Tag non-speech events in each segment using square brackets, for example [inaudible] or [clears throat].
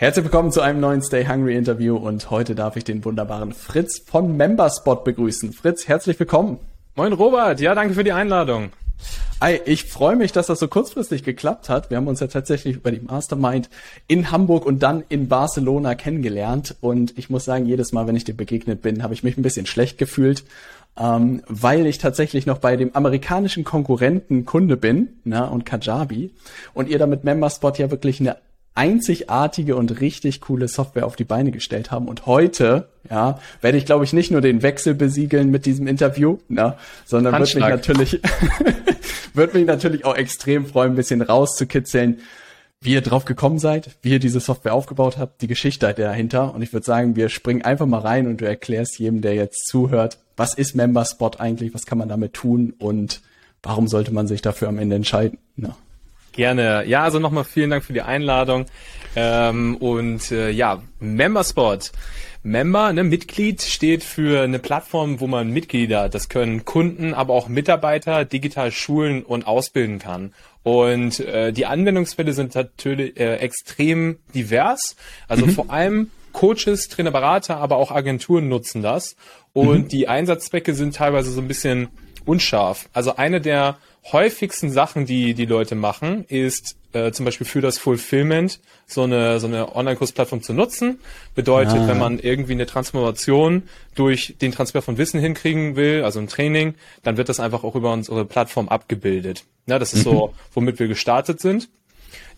Herzlich willkommen zu einem neuen Stay Hungry Interview und heute darf ich den wunderbaren Fritz von Memberspot begrüßen. Fritz, herzlich willkommen. Moin Robert, ja, danke für die Einladung. Hi, ich freue mich, dass das so kurzfristig geklappt hat. Wir haben uns ja tatsächlich über die Mastermind in Hamburg und dann in Barcelona kennengelernt. Und ich muss sagen, jedes Mal, wenn ich dir begegnet bin, habe ich mich ein bisschen schlecht gefühlt, ähm, weil ich tatsächlich noch bei dem amerikanischen Konkurrenten Kunde bin na, und Kajabi. Und ihr da mit Memberspot ja wirklich eine einzigartige und richtig coole Software auf die Beine gestellt haben. Und heute, ja, werde ich, glaube ich, nicht nur den Wechsel besiegeln mit diesem Interview, na, sondern wird mich natürlich, [laughs] wird mich natürlich auch extrem freuen, ein bisschen rauszukitzeln, wie ihr drauf gekommen seid, wie ihr diese Software aufgebaut habt, die Geschichte dahinter. Und ich würde sagen, wir springen einfach mal rein und du erklärst jedem, der jetzt zuhört, was ist Memberspot eigentlich, was kann man damit tun und warum sollte man sich dafür am Ende entscheiden. Na. Gerne. Ja, also nochmal vielen Dank für die Einladung. Ähm, und äh, ja, Memberspot. Member, ne, Mitglied steht für eine Plattform, wo man Mitglieder, das können Kunden, aber auch Mitarbeiter digital schulen und ausbilden kann. Und äh, die Anwendungsfälle sind natürlich äh, extrem divers. Also mhm. vor allem Coaches, Trainer, Berater, aber auch Agenturen nutzen das. Und mhm. die Einsatzzwecke sind teilweise so ein bisschen unscharf. Also eine der häufigsten Sachen, die die Leute machen, ist äh, zum Beispiel für das Fulfillment so eine, so eine Online-Kursplattform zu nutzen. Bedeutet, ah. wenn man irgendwie eine Transformation durch den Transfer von Wissen hinkriegen will, also ein Training, dann wird das einfach auch über unsere Plattform abgebildet. Ja, das ist mhm. so, womit wir gestartet sind.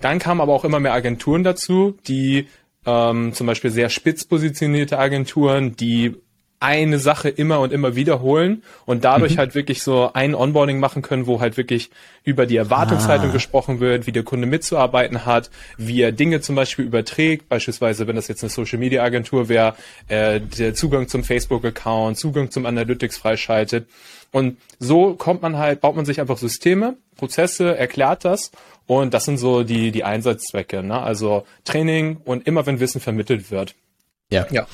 Dann kamen aber auch immer mehr Agenturen dazu, die ähm, zum Beispiel sehr spitz positionierte Agenturen, die eine Sache immer und immer wiederholen und dadurch mhm. halt wirklich so ein Onboarding machen können, wo halt wirklich über die Erwartungshaltung ah. gesprochen wird, wie der Kunde mitzuarbeiten hat, wie er Dinge zum Beispiel überträgt, beispielsweise wenn das jetzt eine Social Media Agentur wäre, äh, der Zugang zum Facebook Account, Zugang zum Analytics freischaltet und so kommt man halt, baut man sich einfach Systeme, Prozesse, erklärt das und das sind so die die Einsatzzwecke, ne? also Training und immer wenn Wissen vermittelt wird. Ja. ja.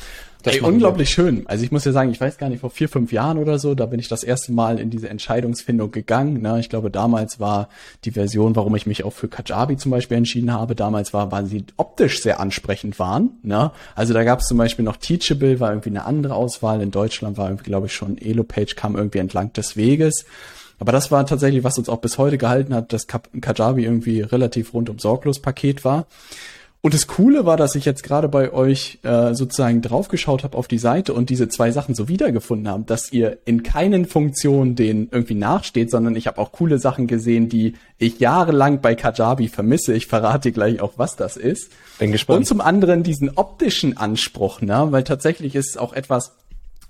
Das Ey, unglaublich wir. schön. Also ich muss ja sagen, ich weiß gar nicht, vor vier, fünf Jahren oder so, da bin ich das erste Mal in diese Entscheidungsfindung gegangen. Ne? Ich glaube, damals war die Version, warum ich mich auch für Kajabi zum Beispiel entschieden habe, damals war, weil sie optisch sehr ansprechend waren. Ne? Also da gab es zum Beispiel noch Teachable, war irgendwie eine andere Auswahl. In Deutschland war irgendwie, glaube ich, schon Elopage kam irgendwie entlang des Weges. Aber das war tatsächlich, was uns auch bis heute gehalten hat, dass Kajabi irgendwie relativ rundum sorglos Paket war. Und das Coole war, dass ich jetzt gerade bei euch äh, sozusagen draufgeschaut habe auf die Seite und diese zwei Sachen so wiedergefunden habe, dass ihr in keinen Funktionen denen irgendwie nachsteht, sondern ich habe auch coole Sachen gesehen, die ich jahrelang bei Kajabi vermisse. Ich verrate gleich auch, was das ist. Bin gespannt. Und zum anderen diesen optischen Anspruch, ne? weil tatsächlich ist es auch etwas,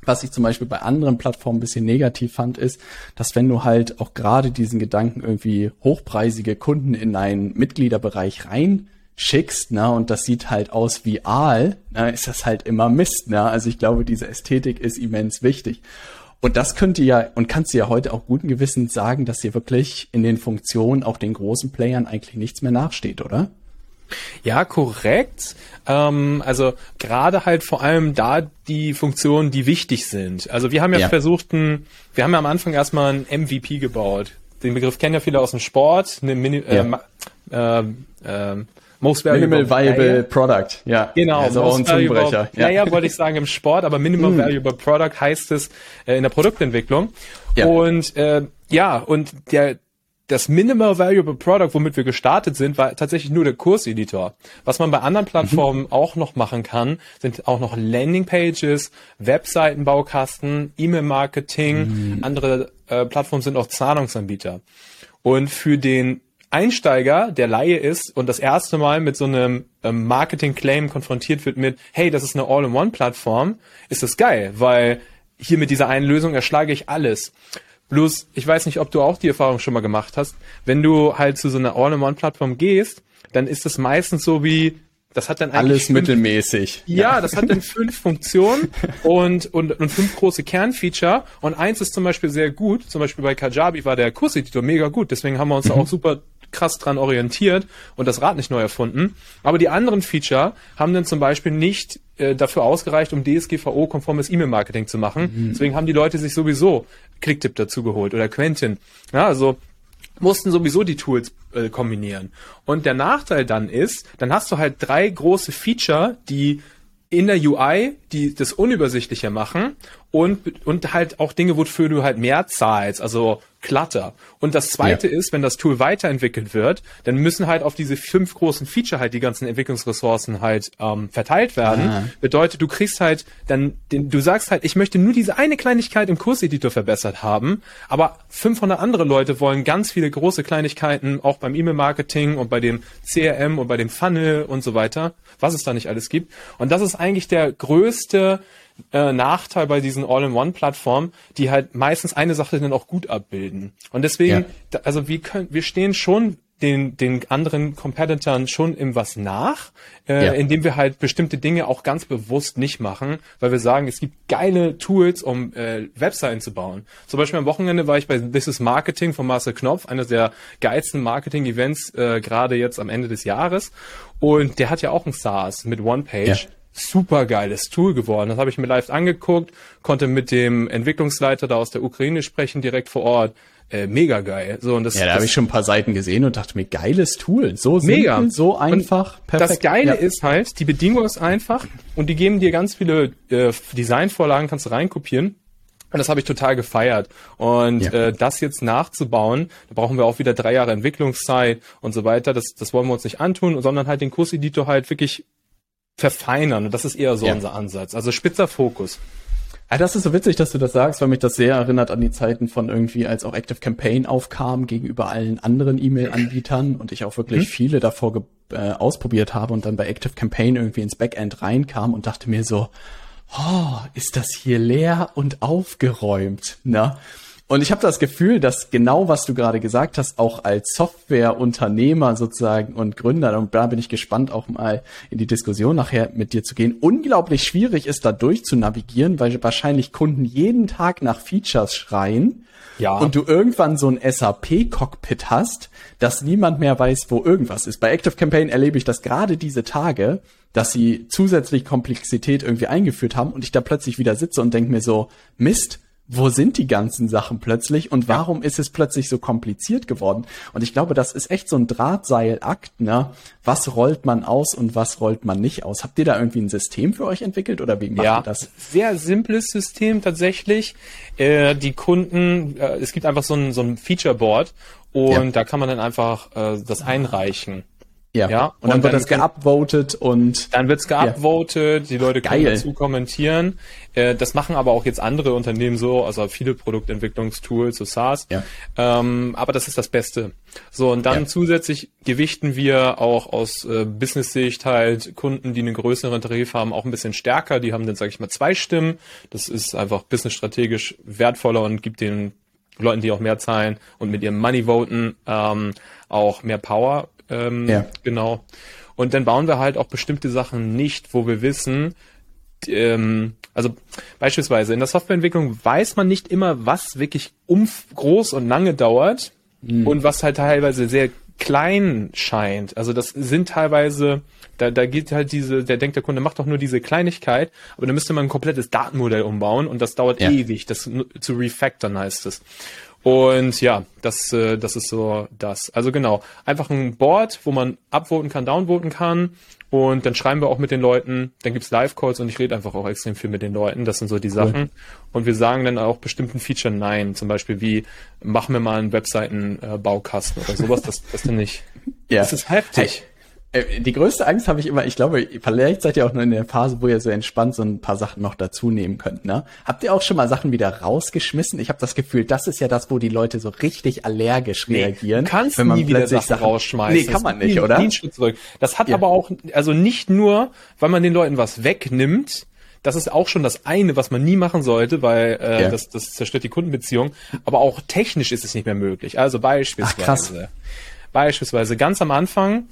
was ich zum Beispiel bei anderen Plattformen ein bisschen negativ fand, ist, dass wenn du halt auch gerade diesen Gedanken irgendwie hochpreisige Kunden in einen Mitgliederbereich rein schickst, ne, und das sieht halt aus wie Aal, ne, ist das halt immer Mist, ne? Also ich glaube, diese Ästhetik ist immens wichtig. Und das könnt ihr ja und kannst du ja heute auch guten Gewissens sagen, dass ihr wirklich in den Funktionen auch den großen Playern eigentlich nichts mehr nachsteht, oder? Ja, korrekt. Ähm, also gerade halt vor allem da die Funktionen, die wichtig sind. Also wir haben ja, ja. versucht, ein, wir haben ja am Anfang erstmal ein MVP gebaut. Den Begriff kennen ja viele aus dem Sport. Eine Mini, ja. äh, äh, äh, Most Valuable Minimal Viable Product, ja. Genau. Also ein Zungenbrecher. Ja. ja, ja, wollte ich sagen im Sport, aber Minimal mm. Valuable Product heißt es äh, in der Produktentwicklung. Ja. Und äh, ja, und der das Minimal Valuable Product, womit wir gestartet sind, war tatsächlich nur der Kurseditor. Was man bei anderen. Plattformen mhm. auch noch machen kann, sind auch noch Landingpages, Webseitenbaukasten, E-Mail-Marketing. Mhm. Andere äh, Plattformen sind auch Zahlungsanbieter. Und für den Einsteiger, der Laie ist und das erste Mal mit so einem ähm, Marketing-Claim konfrontiert wird mit, hey, das ist eine All-in-One-Plattform, ist das geil, weil hier mit dieser einen Lösung erschlage ich alles. Bloß, ich weiß nicht, ob du auch die Erfahrung schon mal gemacht hast, wenn du halt zu so einer All-in-One-Plattform gehst, dann ist das meistens so wie, das hat dann eigentlich alles fünf, mittelmäßig. Ja, das hat dann fünf [laughs] Funktionen und, und, und fünf große Kernfeature. Und eins ist zum Beispiel sehr gut. Zum Beispiel bei Kajabi war der Kurseditor mega gut. Deswegen haben wir uns mhm. auch super krass dran orientiert und das Rad nicht neu erfunden. Aber die anderen Feature haben dann zum Beispiel nicht äh, dafür ausgereicht, um DSGVO-konformes E-Mail-Marketing zu machen. Mhm. Deswegen haben die Leute sich sowieso Clicktip dazu geholt oder Quentin. Ja, also mussten sowieso die Tools äh, kombinieren. Und der Nachteil dann ist, dann hast du halt drei große Feature, die in der UI, die das unübersichtlicher machen und, und halt auch Dinge, wofür du halt mehr zahlst, also Clutter. Und das zweite ja. ist, wenn das Tool weiterentwickelt wird, dann müssen halt auf diese fünf großen Feature halt die ganzen Entwicklungsressourcen halt ähm, verteilt werden. Ah. Bedeutet, du kriegst halt dann, den, du sagst halt, ich möchte nur diese eine Kleinigkeit im Kurseditor verbessert haben, aber 500 andere Leute wollen ganz viele große Kleinigkeiten, auch beim E-Mail-Marketing und bei dem CRM und bei dem Funnel und so weiter, was es da nicht alles gibt. Und das ist eigentlich der größte äh, Nachteil bei diesen All-in-One-Plattformen, die halt meistens eine Sache dann auch gut abbilden. Und deswegen, ja. also wir können, wir stehen schon den, den anderen Competitoren schon im was nach, äh, ja. indem wir halt bestimmte Dinge auch ganz bewusst nicht machen, weil wir sagen, es gibt geile Tools, um äh, Webseiten zu bauen. Zum Beispiel am Wochenende war ich bei This is Marketing von Marcel Knopf, eines der geilsten Marketing-Events äh, gerade jetzt am Ende des Jahres. Und der hat ja auch ein SaaS mit OnePage. Ja super geiles Tool geworden. Das habe ich mir live angeguckt, konnte mit dem Entwicklungsleiter da aus der Ukraine sprechen, direkt vor Ort. Äh, mega geil. So, und das, ja, da habe ich schon ein paar Seiten gesehen und dachte mir, geiles Tool. So mega. simpel, so einfach, und perfekt. Das Geile ja. ist halt, die Bedingung ist einfach und die geben dir ganz viele äh, Designvorlagen, kannst du reinkopieren. Und das habe ich total gefeiert. Und ja. äh, das jetzt nachzubauen, da brauchen wir auch wieder drei Jahre Entwicklungszeit und so weiter. Das, das wollen wir uns nicht antun, sondern halt den Kurseditor halt wirklich verfeinern. Und das ist eher so ja. unser Ansatz. Also spitzer Fokus. Ja, das ist so witzig, dass du das sagst, weil mich das sehr erinnert an die Zeiten von irgendwie, als auch Active Campaign aufkam gegenüber allen anderen E-Mail-Anbietern und ich auch wirklich hm. viele davor äh, ausprobiert habe und dann bei Active Campaign irgendwie ins Backend reinkam und dachte mir so, oh, ist das hier leer und aufgeräumt, ne? Und ich habe das Gefühl, dass genau was du gerade gesagt hast, auch als Softwareunternehmer sozusagen und Gründer, und da bin ich gespannt, auch mal in die Diskussion nachher mit dir zu gehen, unglaublich schwierig ist, da durch zu navigieren, weil wahrscheinlich Kunden jeden Tag nach Features schreien. Ja. Und du irgendwann so ein SAP-Cockpit hast, dass niemand mehr weiß, wo irgendwas ist. Bei Active Campaign erlebe ich das gerade diese Tage, dass sie zusätzlich Komplexität irgendwie eingeführt haben und ich da plötzlich wieder sitze und denke mir so, Mist, wo sind die ganzen Sachen plötzlich und warum ja. ist es plötzlich so kompliziert geworden? Und ich glaube, das ist echt so ein Drahtseilakt, ne? Was rollt man aus und was rollt man nicht aus? Habt ihr da irgendwie ein System für euch entwickelt oder wie macht ja, ihr das? Sehr simples System tatsächlich. Äh, die Kunden, äh, es gibt einfach so ein, so ein Feature Board und ja. da kann man dann einfach äh, das einreichen. Ja. ja. Und, und dann wird das geupvotet und dann wird's geupvotet, ja. die Leute können Geil. dazu kommentieren. Äh, das machen aber auch jetzt andere Unternehmen so, also viele Produktentwicklungstools, so SaaS. Ja. Ähm, aber das ist das Beste. So, und dann ja. zusätzlich gewichten wir auch aus äh, Business-Sicht halt Kunden, die einen größeren Tarif haben, auch ein bisschen stärker. Die haben dann, sage ich mal, zwei Stimmen. Das ist einfach businessstrategisch wertvoller und gibt den Leuten, die auch mehr zahlen und mit ihrem Money voten, ähm, auch mehr Power. Ähm, ja. Genau. Und dann bauen wir halt auch bestimmte Sachen nicht, wo wir wissen, ähm, also beispielsweise in der Softwareentwicklung weiß man nicht immer, was wirklich umf groß und lange dauert mhm. und was halt teilweise sehr klein scheint. Also das sind teilweise, da, da geht halt diese, der denkt der Kunde macht doch nur diese Kleinigkeit, aber da müsste man ein komplettes Datenmodell umbauen und das dauert ja. ewig, das zu refactoren heißt es. Und ja, das, äh, das ist so das. Also genau, einfach ein Board, wo man upvoten kann, downvoten kann. Und dann schreiben wir auch mit den Leuten, dann gibt's Live-Calls und ich rede einfach auch extrem viel mit den Leuten. Das sind so die Sachen. Cool. Und wir sagen dann auch bestimmten Feature Nein. Zum Beispiel wie, machen wir mal einen Webseiten-Baukasten oder sowas. Das, das denn nicht. Ja. Das ist heftig. Äh, die größte Angst habe ich immer, ich glaube, vielleicht seid ihr auch nur in der Phase, wo ihr so entspannt so ein paar Sachen noch dazu nehmen könnt, ne? Habt ihr auch schon mal Sachen wieder rausgeschmissen? Ich habe das Gefühl, das ist ja das, wo die Leute so richtig allergisch nee, reagieren. Du kannst wenn man nie wieder Sachen, Sachen rausschmeißen. Nee, kann man nicht, nie, oder? Nie zurück. Das hat ja. aber auch, also nicht nur, weil man den Leuten was wegnimmt, das ist auch schon das eine, was man nie machen sollte, weil äh, ja. das, das zerstört die Kundenbeziehung. Aber auch technisch ist es nicht mehr möglich. Also beispielsweise, Ach, beispielsweise ganz am Anfang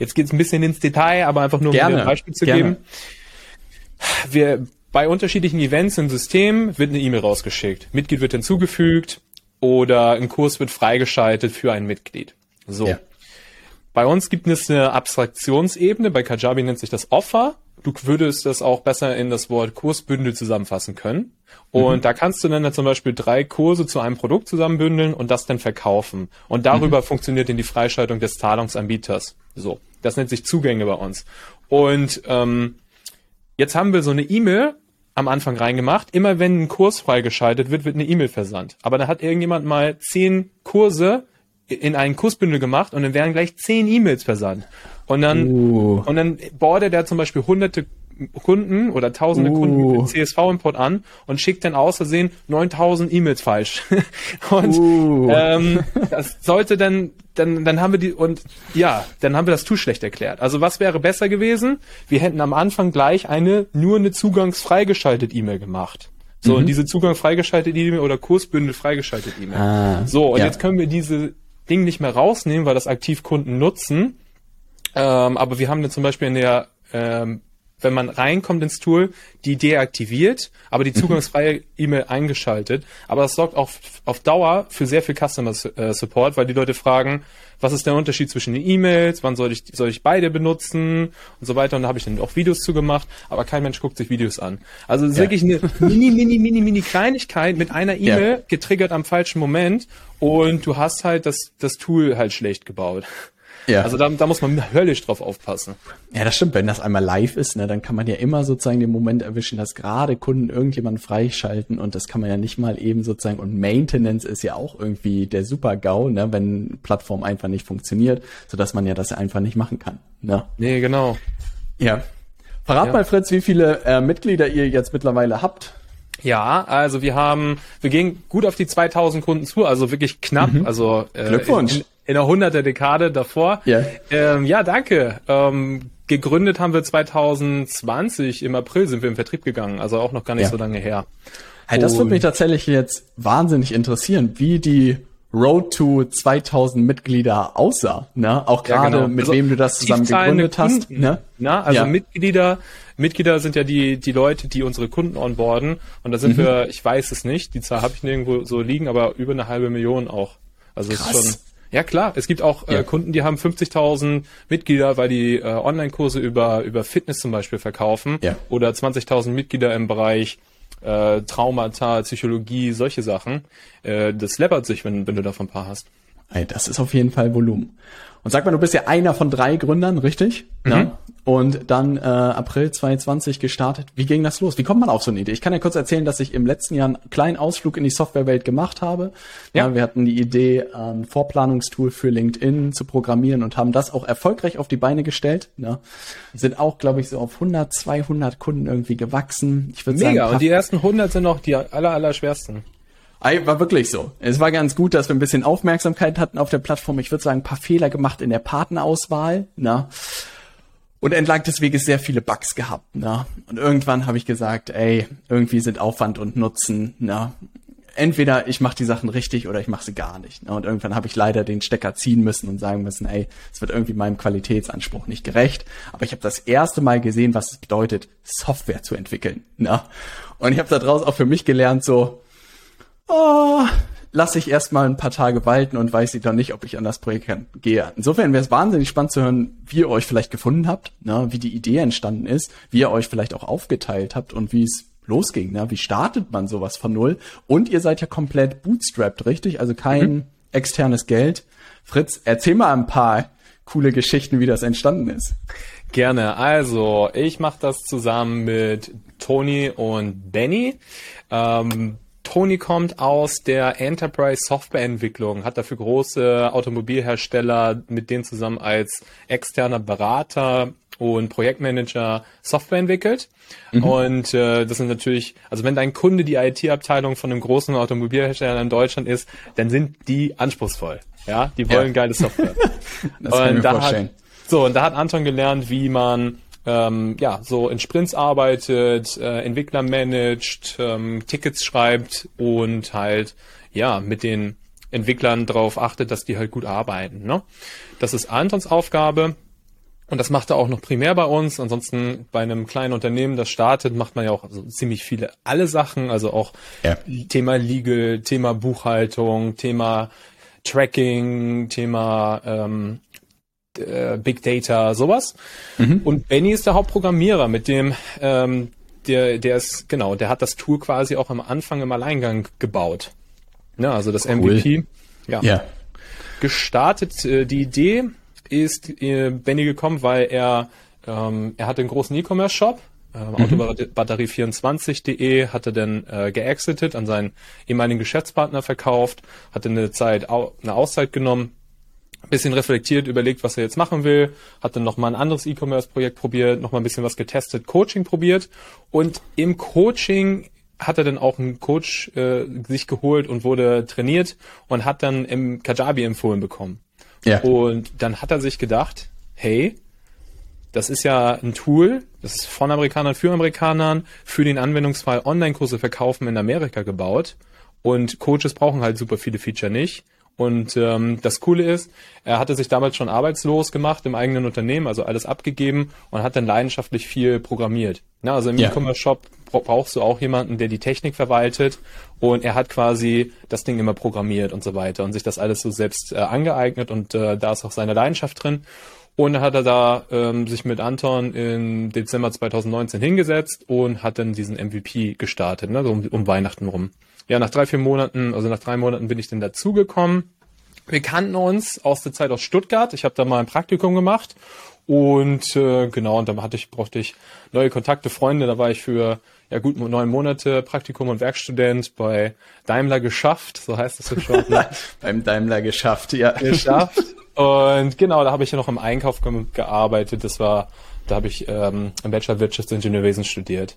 Jetzt geht es ein bisschen ins Detail, aber einfach nur um gerne, ein Beispiel zu gerne. geben. Wir, bei unterschiedlichen Events im System wird eine E-Mail rausgeschickt. Mitglied wird hinzugefügt oder ein Kurs wird freigeschaltet für ein Mitglied. So. Ja. bei uns gibt es eine Abstraktionsebene, bei Kajabi nennt sich das Offer. Du würdest das auch besser in das Wort Kursbündel zusammenfassen können. Und mhm. da kannst du dann zum Beispiel drei Kurse zu einem Produkt zusammenbündeln und das dann verkaufen. Und darüber mhm. funktioniert dann die Freischaltung des Zahlungsanbieters. So, das nennt sich Zugänge bei uns. Und ähm, jetzt haben wir so eine E-Mail am Anfang reingemacht. Immer wenn ein Kurs freigeschaltet wird, wird eine E-Mail versandt. Aber da hat irgendjemand mal zehn Kurse in einen Kursbündel gemacht und dann werden gleich zehn E-Mails versandt. Und dann, uh. und dann bordet er zum Beispiel hunderte Kunden oder tausende uh. Kunden mit CSV-Import an und schickt dann aus Versehen 9000 E-Mails falsch. [laughs] und uh. ähm, [laughs] das sollte dann, dann, dann haben wir die, und ja, dann haben wir das zu schlecht erklärt. Also was wäre besser gewesen? Wir hätten am Anfang gleich eine, nur eine zugangsfreigeschaltet E-Mail gemacht. So, mhm. und diese Zugang freigeschaltet E-Mail oder Kursbündel freigeschaltet E-Mail. Ah, so, und ja. jetzt können wir diese Ding nicht mehr rausnehmen, weil das aktiv Kunden nutzen. Ähm, aber wir haben dann zum Beispiel in der ähm, wenn man reinkommt ins Tool, die deaktiviert, aber die mhm. zugangsfreie E-Mail eingeschaltet. Aber das sorgt auch auf Dauer für sehr viel Customer äh, Support, weil die Leute fragen, was ist der Unterschied zwischen den E-Mails, wann soll ich, soll ich beide benutzen und so weiter. Und da habe ich dann auch Videos zugemacht, aber kein Mensch guckt sich Videos an. Also es ist ja. wirklich eine [laughs] mini, mini, mini, mini Kleinigkeit mit einer E-Mail ja. getriggert am falschen Moment und du hast halt das, das Tool halt schlecht gebaut. Ja. Also da, da muss man höllisch drauf aufpassen. Ja, das stimmt. Wenn das einmal live ist, ne, dann kann man ja immer sozusagen den Moment erwischen, dass gerade Kunden irgendjemanden freischalten und das kann man ja nicht mal eben sozusagen und Maintenance ist ja auch irgendwie der Super-GAU, ne, wenn Plattform einfach nicht funktioniert, sodass man ja das einfach nicht machen kann. Ne? Nee, genau. Ja. Verrat ja. mal, Fritz, wie viele äh, Mitglieder ihr jetzt mittlerweile habt. Ja, also wir haben, wir gehen gut auf die 2000 Kunden zu, also wirklich knapp. Mhm. Also äh, Glückwunsch. In, in der 100er Dekade davor. Ja, ähm, ja danke. Ähm, gegründet haben wir 2020, im April sind wir im Vertrieb gegangen, also auch noch gar nicht ja. so lange her. Hey, das würde mich tatsächlich jetzt wahnsinnig interessieren, wie die Road to 2000 Mitglieder aussah, ne? Auch gerade ja, genau. mit also, wem du das zusammen gegründet hast, Kunden, ne? Na, also ja. Mitglieder, Mitglieder sind ja die die Leute, die unsere Kunden onboarden und da sind mhm. wir, ich weiß es nicht, die Zahl habe ich nirgendwo so liegen, aber über eine halbe Million auch. Also Krass. ist schon ja klar, es gibt auch äh, ja. Kunden, die haben 50.000 Mitglieder, weil die äh, Online-Kurse über über Fitness zum Beispiel verkaufen ja. oder 20.000 Mitglieder im Bereich äh, Traumata, Psychologie, solche Sachen. Äh, das läppert sich, wenn, wenn du davon ein paar hast. Ey, das ist auf jeden Fall Volumen. Und sag mal, du bist ja einer von drei Gründern, richtig? Mhm. Ja. Und dann äh, April 2020 gestartet. Wie ging das los? Wie kommt man auf so eine Idee? Ich kann ja kurz erzählen, dass ich im letzten Jahr einen kleinen Ausflug in die Softwarewelt gemacht habe. Ja. ja wir hatten die Idee, ein Vorplanungstool für LinkedIn zu programmieren und haben das auch erfolgreich auf die Beine gestellt. Ja. Sind auch, glaube ich, so auf 100, 200 Kunden irgendwie gewachsen. Ich würde sagen, Mega. Und die ersten 100 sind noch die aller, aller schwersten. War wirklich so. Es war ganz gut, dass wir ein bisschen Aufmerksamkeit hatten auf der Plattform. Ich würde sagen, ein paar Fehler gemacht in der Partnerauswahl. Na? Und entlang des Weges sehr viele Bugs gehabt. Na? Und irgendwann habe ich gesagt, ey, irgendwie sind Aufwand und Nutzen. Na? Entweder ich mache die Sachen richtig oder ich mache sie gar nicht. Na? Und irgendwann habe ich leider den Stecker ziehen müssen und sagen müssen, ey, es wird irgendwie meinem Qualitätsanspruch nicht gerecht. Aber ich habe das erste Mal gesehen, was es bedeutet, Software zu entwickeln. Na? Und ich habe daraus auch für mich gelernt, so, oh, lasse ich erstmal ein paar Tage walten und weiß ich dann nicht, ob ich an das Projekt gehe. Insofern wäre es wahnsinnig spannend zu hören, wie ihr euch vielleicht gefunden habt, ne, wie die Idee entstanden ist, wie ihr euch vielleicht auch aufgeteilt habt und wie es losging. Ne? Wie startet man sowas von null? Und ihr seid ja komplett bootstrapped, richtig? Also kein mhm. externes Geld. Fritz, erzähl mal ein paar coole Geschichten, wie das entstanden ist. Gerne. Also, ich mache das zusammen mit Tony und Benny. Ähm, Tony kommt aus der Enterprise Softwareentwicklung, hat dafür große Automobilhersteller mit denen zusammen als externer Berater und Projektmanager Software entwickelt. Mhm. Und äh, das sind natürlich, also wenn dein Kunde die IT-Abteilung von einem großen Automobilhersteller in Deutschland ist, dann sind die anspruchsvoll. Ja, die wollen ja. geile Software. [laughs] das kann und ich mir vorstellen. Hat, so, und da hat Anton gelernt, wie man ähm, ja, so in Sprints arbeitet, äh, Entwickler managt, ähm, Tickets schreibt und halt, ja, mit den Entwicklern darauf achtet, dass die halt gut arbeiten. Ne? Das ist Antons Aufgabe. Und das macht er auch noch primär bei uns. Ansonsten bei einem kleinen Unternehmen, das startet, macht man ja auch so ziemlich viele alle Sachen. Also auch ja. Thema Legal, Thema Buchhaltung, Thema Tracking, Thema ähm, äh, Big Data, sowas. Mhm. Und Benny ist der Hauptprogrammierer, mit dem ähm, der, der ist, genau, der hat das Tool quasi auch am Anfang im Alleingang gebaut. Ja, also das cool. MVP. Ja. ja. Gestartet, äh, die Idee ist äh, Benny gekommen, weil er, ähm, er hatte einen großen E-Commerce-Shop, ähm, mhm. Autobatterie24.de hatte dann äh, geexitet, an seinen ehemaligen Geschäftspartner verkauft, hatte eine Zeit, au eine Auszeit genommen, bisschen reflektiert, überlegt, was er jetzt machen will, hat dann nochmal ein anderes E-Commerce-Projekt probiert, nochmal ein bisschen was getestet, Coaching probiert und im Coaching hat er dann auch einen Coach äh, sich geholt und wurde trainiert und hat dann im Kajabi empfohlen bekommen. Ja. Und dann hat er sich gedacht, hey, das ist ja ein Tool, das ist von Amerikanern für Amerikanern für den Anwendungsfall Online-Kurse verkaufen in Amerika gebaut. Und Coaches brauchen halt super viele Feature nicht. Und ähm, das Coole ist, er hatte sich damals schon arbeitslos gemacht im eigenen Unternehmen, also alles abgegeben und hat dann leidenschaftlich viel programmiert. Na, also im ja. E-Commerce-Shop brauchst du auch jemanden, der die Technik verwaltet und er hat quasi das Ding immer programmiert und so weiter und sich das alles so selbst äh, angeeignet und äh, da ist auch seine Leidenschaft drin. Und dann hat er da ähm, sich mit Anton im Dezember 2019 hingesetzt und hat dann diesen MVP gestartet, ne, so um, um Weihnachten rum ja, nach drei, vier Monaten, also nach drei Monaten bin ich dann dazugekommen. Wir kannten uns aus der Zeit aus Stuttgart. Ich habe da mal ein Praktikum gemacht und äh, genau, und dann hatte ich, brauchte ich neue Kontakte, Freunde. Da war ich für ja gut neun Monate Praktikum und Werkstudent bei Daimler geschafft, so heißt es schon. [laughs] Beim Daimler geschafft, ja. Geschafft. Und genau, da habe ich ja noch im Einkauf gearbeitet. Das war, da habe ich ähm, im Bachelor Wirtschaftsingenieurwesen studiert.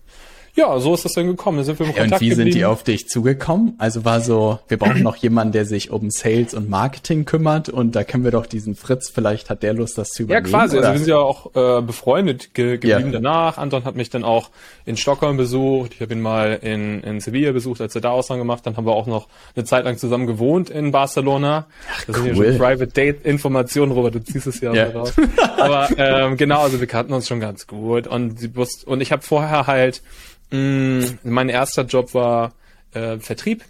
Ja, so ist das dann gekommen. Dann sind wir im Kontakt Und wie geblieben. sind die auf dich zugekommen? Also war so, wir brauchen noch jemanden, der sich um Sales und Marketing kümmert und da kennen wir doch diesen Fritz, vielleicht hat der Lust, das zu übernehmen. Ja, quasi. Also oder? Also wir sind ja auch äh, befreundet ge geblieben ja. danach. Anton hat mich dann auch in Stockholm besucht. Ich habe ihn mal in, in Sevilla besucht, als er da Ausland gemacht. Dann haben wir auch noch eine Zeit lang zusammen gewohnt in Barcelona. Ach, das cool. sind ja schon Private Date Informationen, Robert, du ziehst es ja, ja. so raus. Aber ähm, genau, also wir kannten uns schon ganz gut und, sie wusste, und ich habe vorher halt mein erster Job war äh, Vertrieb.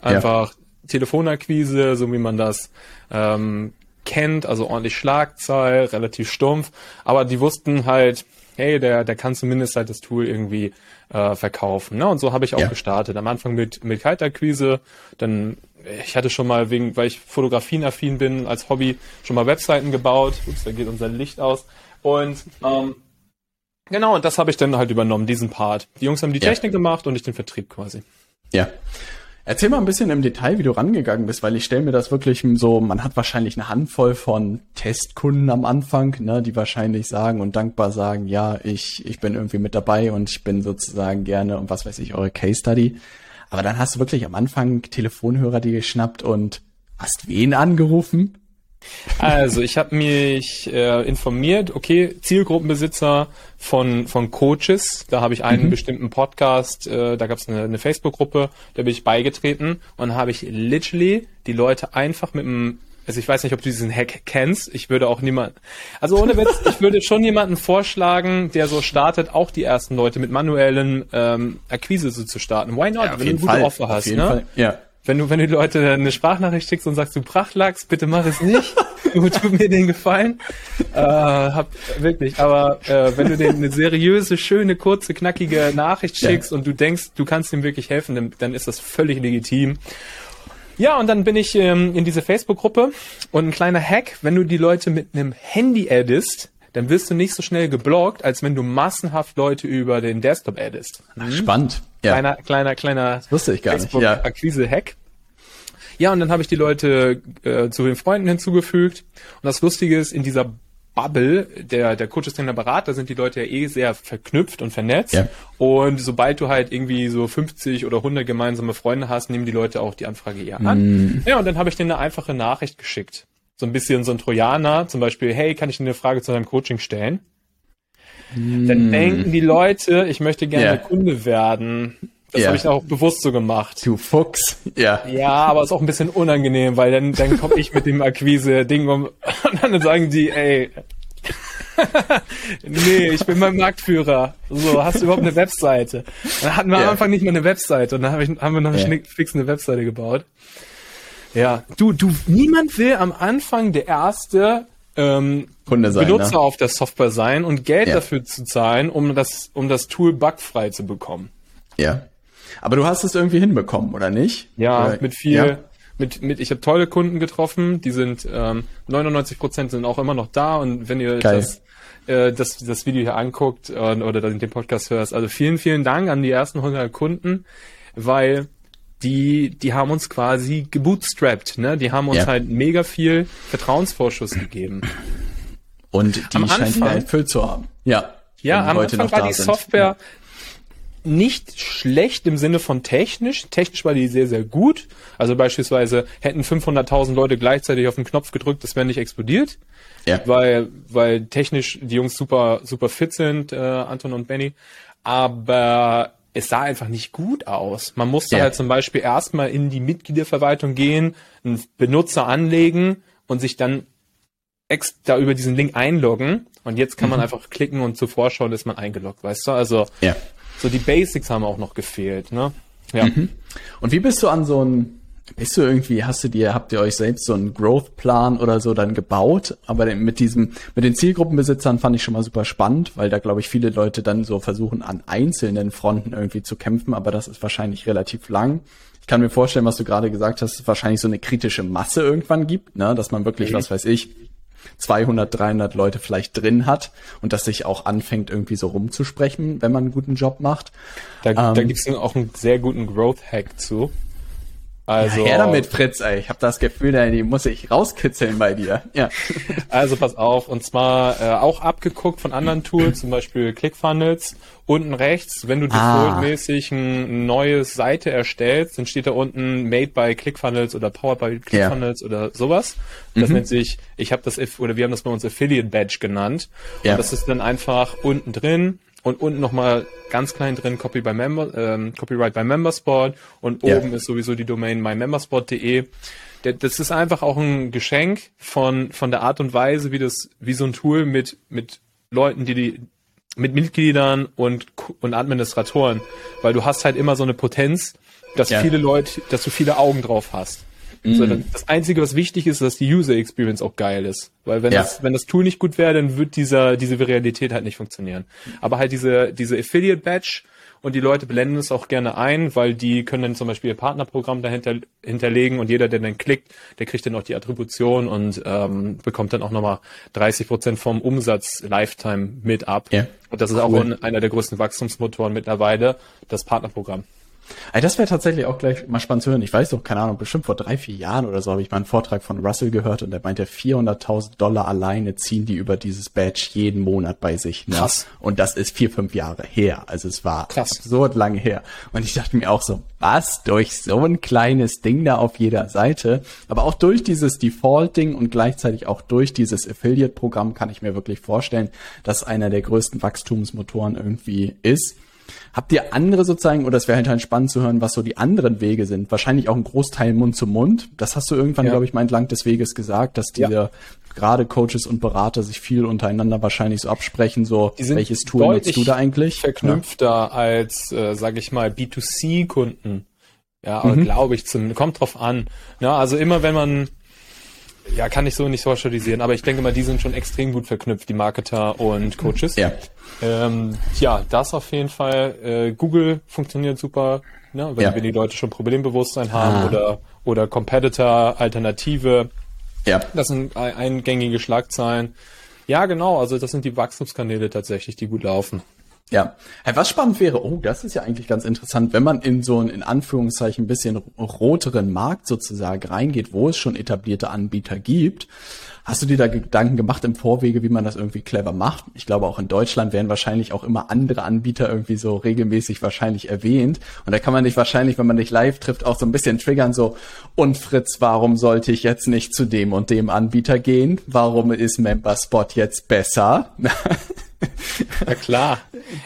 Einfach ja. Telefonakquise, so wie man das ähm, kennt, also ordentlich Schlagzahl, relativ stumpf. Aber die wussten halt, hey, der, der kann zumindest halt das Tool irgendwie äh, verkaufen. Ne? Und so habe ich auch ja. gestartet. Am Anfang mit, mit Kaltakquise, dann ich hatte schon mal wegen, weil ich fotografienaffin bin, als Hobby schon mal Webseiten gebaut. Ups, da geht unser Licht aus. Und ähm, Genau, und das habe ich dann halt übernommen, diesen Part. Die Jungs haben die ja. Technik gemacht und ich den Vertrieb quasi. Ja. Erzähl mal ein bisschen im Detail, wie du rangegangen bist, weil ich stelle mir das wirklich so, man hat wahrscheinlich eine Handvoll von Testkunden am Anfang, ne, die wahrscheinlich sagen und dankbar sagen, ja, ich, ich bin irgendwie mit dabei und ich bin sozusagen gerne und was weiß ich, eure Case Study. Aber dann hast du wirklich am Anfang Telefonhörer die geschnappt und hast wen angerufen? Also, ich habe mich äh, informiert, okay, Zielgruppenbesitzer von, von Coaches, da habe ich einen mhm. bestimmten Podcast, äh, da gab es eine, eine Facebook-Gruppe, da bin ich beigetreten und habe ich literally die Leute einfach mit einem also ich weiß nicht, ob du diesen Hack kennst. Ich würde auch niemand, also ohne Witz, [laughs] ich würde schon jemanden vorschlagen, der so startet, auch die ersten Leute mit manuellen ähm, Akquise so zu starten. Why not? Ja, wenn du eine gute Fall. Offer hast, ne? Fall. Ja wenn du, wenn du die Leute eine Sprachnachricht schickst und sagst, du Prachtlachs, bitte mach es nicht. [laughs] du tut mir den Gefallen. Äh, hab, wirklich, aber äh, wenn du denen eine seriöse, schöne, kurze, knackige Nachricht schickst ja. und du denkst, du kannst ihm wirklich helfen, dann, dann ist das völlig legitim. Ja, und dann bin ich ähm, in diese Facebook-Gruppe und ein kleiner Hack, wenn du die Leute mit einem Handy addest, dann wirst du nicht so schnell geblockt, als wenn du massenhaft Leute über den Desktop addest. Ach, spannend. Ja. Kleiner, kleiner, kleiner das wusste ich gar nicht. Ja. Akquise-Hack. Ja, und dann habe ich die Leute äh, zu den Freunden hinzugefügt. Und das Lustige ist, in dieser Bubble der, der Coaches Trainer Berater sind die Leute ja eh sehr verknüpft und vernetzt. Ja. Und sobald du halt irgendwie so 50 oder 100 gemeinsame Freunde hast, nehmen die Leute auch die Anfrage eher an. Mm. Ja, und dann habe ich denen eine einfache Nachricht geschickt. So ein bisschen so ein Trojaner, zum Beispiel, hey, kann ich dir eine Frage zu deinem Coaching stellen? Mm. Dann denken die Leute, ich möchte gerne yeah. Kunde werden. Das ja. habe ich auch bewusst so gemacht. Du Fuchs, ja. Ja, aber ist auch ein bisschen unangenehm, weil dann, dann komme ich mit dem Akquise-Ding um und dann sagen die, ey, [laughs] nee, ich bin mein Marktführer. So, hast du überhaupt eine Webseite? Dann hatten wir ja. am Anfang nicht mal eine Webseite und dann hab ich, haben wir noch ja. fix eine Webseite gebaut. Ja, du, du, niemand will am Anfang der erste ähm, Kunde sein, Benutzer ne? auf der Software sein und Geld Ja. dafür zu zahlen, um das, um das Tool bugfrei zu bekommen. Ja. Aber du hast es irgendwie hinbekommen, oder nicht? Ja, Oder, mit viel, Ja. mit, mit, ich habe tolle Kunden getroffen, die sind, ähm, 99 Prozent sind auch immer noch da und wenn ihr Geil. das, äh, das, das Video hier anguckt äh, oder den Podcast hörst, also vielen, vielen Dank an die ersten 100 Kunden, weil die, die haben uns quasi gebootstrapped, ne? Die haben uns Ja. halt mega viel Vertrauensvorschuss gegeben. Und die Am scheint Anfang- erfüllt zu haben. Ja. Ja, am Anfang war die sind. Software nicht schlecht im Sinne von technisch. Technisch war die sehr, sehr gut. Also beispielsweise hätten 500.000 Leute gleichzeitig auf den Knopf gedrückt, das wäre nicht explodiert. Ja. Weil, weil technisch die Jungs super, super fit sind, äh, Anton und Benny. Aber es sah einfach nicht gut aus. Man musste Ja. halt zum Beispiel erstmal in die Mitgliederverwaltung gehen, einen Benutzer anlegen und sich dann extra über diesen Link einloggen. Und jetzt kann Mhm. man einfach klicken und zur Vorschau ist man eingeloggt, weißt du? Also Ja. So die Basics haben auch noch gefehlt, ne? Ja. Mhm. Und wie bist du an so ein, bist du irgendwie, hast du dir, habt ihr euch selbst so einen Growth-Plan oder so dann gebaut? Aber mit diesem, mit den Zielgruppenbesitzern fand ich schon mal super spannend, weil da glaube ich viele Leute dann so versuchen an einzelnen Fronten irgendwie zu kämpfen, aber das ist wahrscheinlich relativ lang. Ich kann mir vorstellen, was du gerade gesagt hast, wahrscheinlich so eine kritische Masse irgendwann gibt, ne, dass man wirklich, Mhm. was weiß ich, 200, 300 Leute vielleicht drin hat und dass sich auch anfängt irgendwie so rumzusprechen, wenn man einen guten Job macht. Da, da Ähm. gibt's auch einen sehr guten Growth-Hack zu. Also, ja, her damit, Fritz, ey. Ich habe das Gefühl, ey, die muss ich rauskitzeln bei dir. Ja. [laughs] also pass auf, und zwar äh, auch abgeguckt von anderen Tools, zum Beispiel ClickFunnels. Unten rechts, wenn du Ah. defaultmäßig ein neues Seite erstellst, dann steht da unten Made by ClickFunnels oder Powered by ClickFunnels oder sowas. Mhm. Das nennt sich, ich habe das, oder wir haben das bei uns Affiliate Badge genannt. Ja. Und das ist dann einfach unten drin und unten nochmal ganz klein drin Copy by Member, ähm, Copyright by Membersport und Ja. oben ist sowieso die Domain mymembersport.de. Das ist einfach auch ein Geschenk von, von der Art und Weise, wie das, wie so ein Tool mit, mit Leuten, die die, mit Mitgliedern und, und Administratoren, weil du hast halt immer so eine Potenz, dass Ja. viele Leute, dass du viele Augen drauf hast. So, Mhm. das Einzige, was wichtig ist, ist, dass die User Experience auch geil ist. Weil wenn Ja. das, wenn das Tool nicht gut wäre, dann wird dieser, diese Viralität halt nicht funktionieren. Aber halt diese, diese Affiliate Badge und die Leute blenden es auch gerne ein, weil die können dann zum Beispiel ihr Partnerprogramm dahinter hinterlegen und jeder, der dann klickt, der kriegt dann auch die Attribution und ähm, bekommt dann auch nochmal 30 Prozent vom Umsatz Lifetime mit ab. Ja. Und das ist auch Cool. ein- einer der größten Wachstumsmotoren mittlerweile, das Partnerprogramm. Ey, das wäre tatsächlich auch gleich mal spannend zu hören. Ich weiß doch, keine Ahnung, bestimmt vor drei, vier Jahren oder so habe ich mal einen Vortrag von Russell gehört und der meinte, 400.000 Dollar alleine ziehen die über dieses Badge jeden Monat bei sich. Ne? Krass. Und das ist vier, fünf Jahre her. Also es war Krass. absurd lange her. Und ich dachte mir auch so, was? Durch so ein kleines Ding da auf jeder Seite, aber auch durch dieses Default-Ding und gleichzeitig auch durch dieses Affiliate-Programm kann ich mir wirklich vorstellen, dass einer der größten Wachstumsmotoren irgendwie ist. Habt ihr andere sozusagen, oder es wäre halt, halt spannend zu hören, was so die anderen Wege sind? Wahrscheinlich auch ein Großteil Mund zu Mund. Das hast du irgendwann, Ja. glaube ich, mal entlang des Weges gesagt, dass Ja. diese gerade Coaches und Berater sich viel untereinander wahrscheinlich so absprechen, so Die welches Tool nutzt du da eigentlich? Verknüpfter als, äh, sage ich mal, B2C-Kunden. Ja, aber Mhm. glaube ich, zum, kommt drauf an. Ja, also immer wenn man, ja, kann ich so nicht socialisieren, aber ich denke mal, die sind schon extrem gut verknüpft, die Marketer und Coaches. Ja. Ähm, ja, das auf jeden Fall. Äh, Google funktioniert super, ne, wenn, Ja. wenn die Leute schon Problembewusstsein haben Ah. oder, oder Competitor, Alternative. Ja. Das sind ein- eingängige Schlagzeilen. Ja, genau, also das sind die Wachstumskanäle tatsächlich, die gut laufen. Ja. Hey, was spannend wäre, oh, das ist ja eigentlich ganz interessant, wenn man in so einen, in Anführungszeichen, ein bisschen roteren Markt sozusagen reingeht, wo es schon etablierte Anbieter gibt. Hast du dir da Gedanken gemacht im Vorwege, wie man das irgendwie clever macht? Ich glaube, auch in Deutschland werden wahrscheinlich auch immer andere Anbieter irgendwie so regelmäßig wahrscheinlich erwähnt. Und da kann man dich wahrscheinlich, wenn man dich live trifft, auch so ein bisschen triggern, so, und Fritz, warum sollte ich jetzt nicht zu dem und dem Anbieter gehen? Warum ist MemberSpot jetzt besser? [laughs] Ja klar.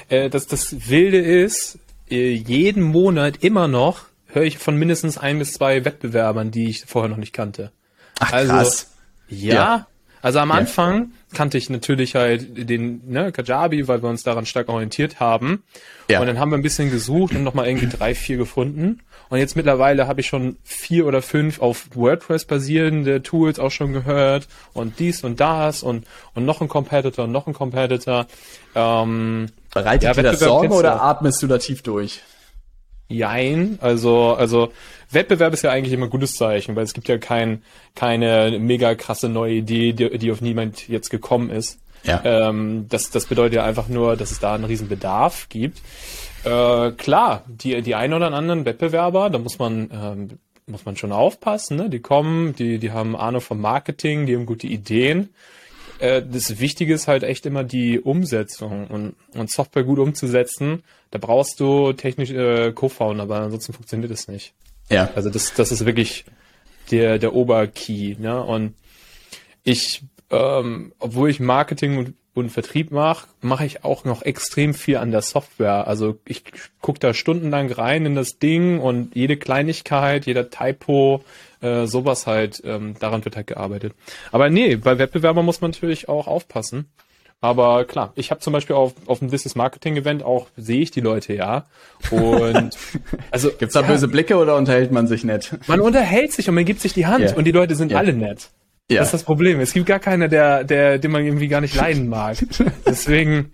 Äh, das, das Wilde ist, äh, jeden Monat immer noch höre ich von mindestens ein bis zwei Wettbewerbern, die ich vorher noch nicht kannte. Ach, Also, krass. Ja, Ja. Also am Anfang kannte ich natürlich halt den ne, Kajabi, weil wir uns daran stark orientiert haben. Ja. Und dann haben wir ein bisschen gesucht und nochmal irgendwie drei, vier gefunden. Und jetzt mittlerweile habe ich schon vier oder fünf auf WordPress basierende Tools auch schon gehört und dies und das und, und noch ein Competitor und noch ein Competitor. Ähm, Bereitet ja, dir das Sorgen oder atmest du da tief durch? Jein, also, also Wettbewerb ist ja eigentlich immer ein gutes Zeichen, weil es gibt ja kein, keine mega krasse neue Idee, die, die auf niemand jetzt gekommen ist. Ja. Ähm, das, das bedeutet ja einfach nur, dass es da einen riesen Bedarf gibt. Äh, klar, die, die einen oder anderen Wettbewerber, da muss man, ähm, muss man schon aufpassen, ne? Die kommen, die, die haben Ahnung vom Marketing, die haben gute Ideen äh, das Wichtige ist halt echt immer die Umsetzung und, und Software gut umzusetzen. Da brauchst du technische äh, Co-Founder, aber ansonsten funktioniert es nicht. Ja. Also das, das ist wirklich der, der Oberkey. Ne? Und ich, ähm, obwohl ich Marketing und, und Vertrieb mache, mache ich auch noch extrem viel an der Software. Also ich gucke da stundenlang rein in das Ding und jede Kleinigkeit, jeder Typo, äh, sowas halt, ähm, daran wird halt gearbeitet. Aber nee, bei Wettbewerbern muss man natürlich auch aufpassen. Aber klar, ich habe zum Beispiel auf, auf dem This is Marketing Event auch, sehe ich die Leute ja. Und [laughs] also Gibt's da ja, böse Blicke oder unterhält man sich nett? Man unterhält sich und man gibt sich die Hand yeah. und die Leute sind yeah. alle nett. Ja. Das ist das Problem. Es gibt gar keiner, der, der, den man irgendwie gar nicht leiden mag. [laughs] Deswegen,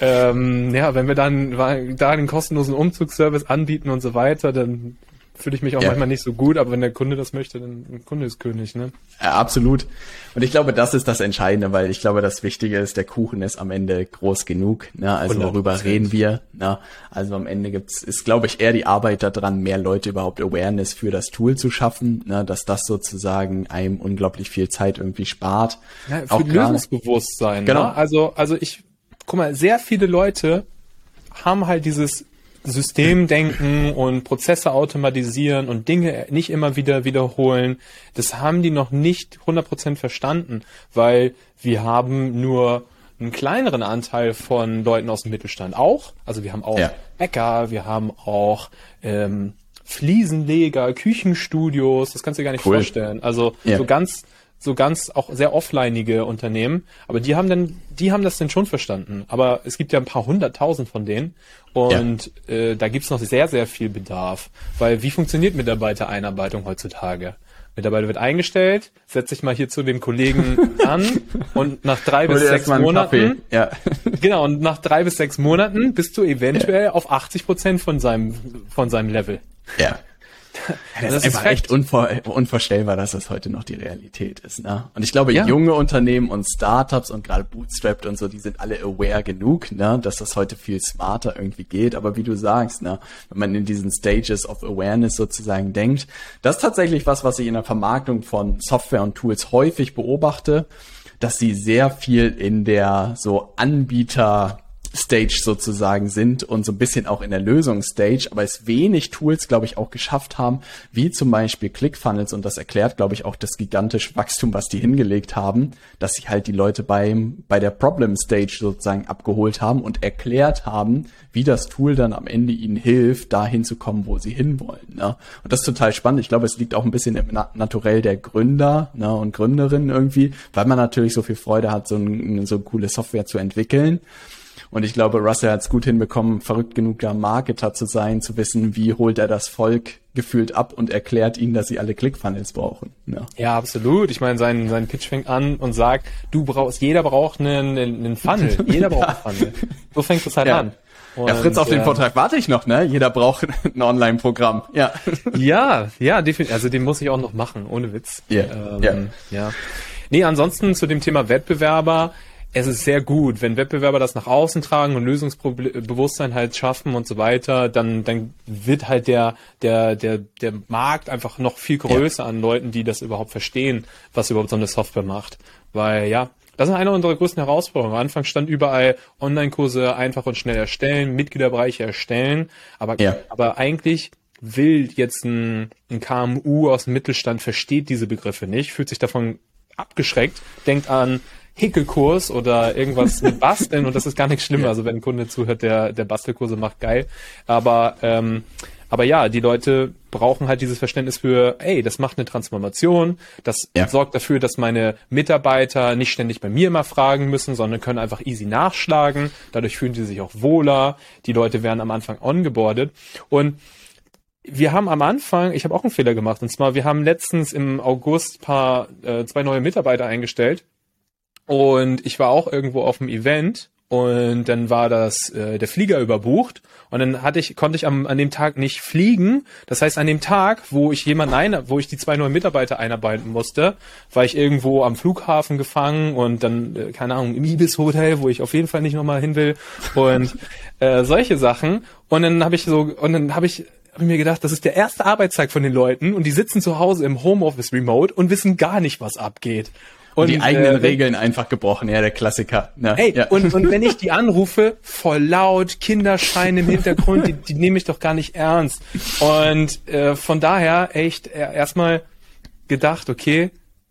ähm, ja, wenn wir dann da den kostenlosen Umzugsservice anbieten und so weiter, dann fühle ich mich auch ja. manchmal nicht so gut, aber wenn der Kunde das möchte, dann der Kunde ist König, ne? Ja, absolut. Und ich glaube, das ist das Entscheidende, weil ich glaube, das Wichtige ist, der Kuchen ist am Ende groß genug, ne? Also 100%. worüber reden wir, ne? Also am Ende gibt's, ist glaube ich eher die Arbeit daran, mehr Leute überhaupt Awareness für das Tool zu schaffen, ne? Dass das sozusagen einem unglaublich viel Zeit irgendwie spart. Ja, für auch Lösungsbewusstsein, ne? genau. Ne? Also, also ich, guck mal, sehr viele Leute haben halt dieses Systemdenken und Prozesse automatisieren und Dinge nicht immer wieder wiederholen, das haben die noch nicht 100% verstanden, weil wir haben nur einen kleineren Anteil von Leuten aus dem Mittelstand auch. Also wir haben auch ja. Bäcker, wir haben auch ähm, Fliesenleger, Küchenstudios, das kannst du dir gar nicht cool. vorstellen. Also ja. so ganz so ganz auch sehr offlineige Unternehmen, aber die haben dann, die haben das denn schon verstanden. Aber es gibt ja ein paar hunderttausend von denen und ja. äh, da gibt's noch sehr, sehr viel Bedarf. Weil wie funktioniert Mitarbeitereinarbeitung heutzutage? Mitarbeiter wird eingestellt, setz dich mal hier zu dem Kollegen [laughs] an und nach drei bis sechs Monaten, ja. [laughs] genau, und nach drei bis sechs Monaten bist du eventuell ja. auf 80 Prozent von seinem, von seinem Level. Ja. [laughs] Das, das ist einfach echt unvor unvorstellbar, dass das heute noch die Realität ist. Ne? Und ich glaube, ja. junge Unternehmen und Startups und gerade Bootstrapped und so, die sind alle aware genug, ne, dass das heute viel smarter irgendwie geht. Aber wie du sagst, ne, wenn man in diesen Stages of Awareness sozusagen denkt, das ist tatsächlich was, was ich in der Vermarktung von Software und Tools häufig beobachte, dass sie sehr viel in der so Anbieter Stage sozusagen sind und so ein bisschen auch in der Lösungsstage, aber es wenig Tools, glaube ich, auch geschafft haben, wie zum Beispiel ClickFunnels und das erklärt, glaube ich, auch das gigantische Wachstum, was die hingelegt haben, dass sie halt die Leute beim, bei der Problem Stage sozusagen abgeholt haben und erklärt haben, wie das Tool dann am Ende ihnen hilft, dahin zu kommen, wo sie hinwollen. Ne? Und das ist total spannend. Ich glaube, es liegt auch ein bisschen im Naturell der Gründer ne, und Gründerinnen irgendwie, weil man natürlich so viel Freude hat, so, ein, so coole Software zu entwickeln. Und ich glaube, Russell hat es gut hinbekommen, verrückt genug da Marketer zu sein, zu wissen, wie holt er das Volk gefühlt ab und erklärt ihnen, dass sie alle ClickFunnels brauchen. Ja. ja, absolut. Ich meine, sein, sein Pitch fängt an und sagt, du brauchst, jeder braucht einen, einen Funnel. [laughs] Jeder braucht einen Funnel. So fängt es halt ja. an. Und, ja, Fritz, auf den Vortrag warte ich noch, ne? Jeder braucht [laughs] ein Online-Programm. Ja. [laughs] Ja, ja, definitiv. Also den muss ich auch noch machen, ohne Witz. Yeah. Ähm, yeah. Ja. Nee, ansonsten zu dem Thema Wettbewerber es ist sehr gut, wenn Wettbewerber das nach außen tragen und Lösungsbewusstsein halt schaffen und so weiter, dann, dann wird halt der, der, der, der Markt einfach noch viel größer ja. an Leuten, die das überhaupt verstehen, was überhaupt so eine Software macht. Weil, ja, das ist eine unserer größten Herausforderungen. Am Anfang stand überall Online-Kurse einfach und schnell erstellen, Mitgliederbereiche erstellen, aber, ja. aber eigentlich will jetzt ein, ein KMU aus dem Mittelstand versteht diese Begriffe nicht, fühlt sich davon abgeschreckt, denkt an Häkelkurs oder irgendwas mit [laughs] Basteln und das ist gar nichts schlimmer. Also wenn ein Kunde zuhört, der, der Bastelkurse macht, geil. Aber ähm, aber ja, die Leute brauchen halt dieses Verständnis für, ey, das macht eine Transformation, das ja. sorgt dafür, dass meine Mitarbeiter nicht ständig bei mir immer fragen müssen, sondern können einfach easy nachschlagen. Dadurch fühlen sie sich auch wohler. Die Leute werden am Anfang ongeboardet. Und wir haben am Anfang, ich habe auch einen Fehler gemacht, und zwar, wir haben letztens im August paar äh, zwei neue Mitarbeiter eingestellt und ich war auch irgendwo auf dem Event und dann war das äh, der Flieger überbucht und dann hatte ich konnte ich am, an dem Tag nicht fliegen. Das heißt an dem Tag, wo ich jemanden ein, wo ich die zwei neuen Mitarbeiter einarbeiten musste, war ich irgendwo am Flughafen gefangen und dann äh, keine Ahnung im Ibis Hotel, wo ich auf jeden Fall nicht nochmal hin will und [laughs] äh, solche Sachen. Und dann habe ich so und dann habe ich habe ich mir gedacht, das ist der erste Arbeitstag von den Leuten und die sitzen zu Hause im Homeoffice Remote und wissen gar nicht, was abgeht. Und, die eigenen äh, Regeln einfach gebrochen, ja, der Klassiker. Ja, hey, ja. und, und wenn [laughs] ich die anrufe, voll laut, Kinderschein im Hintergrund, die, die nehme ich doch gar nicht ernst. Und äh, von daher echt äh, erstmal gedacht, okay,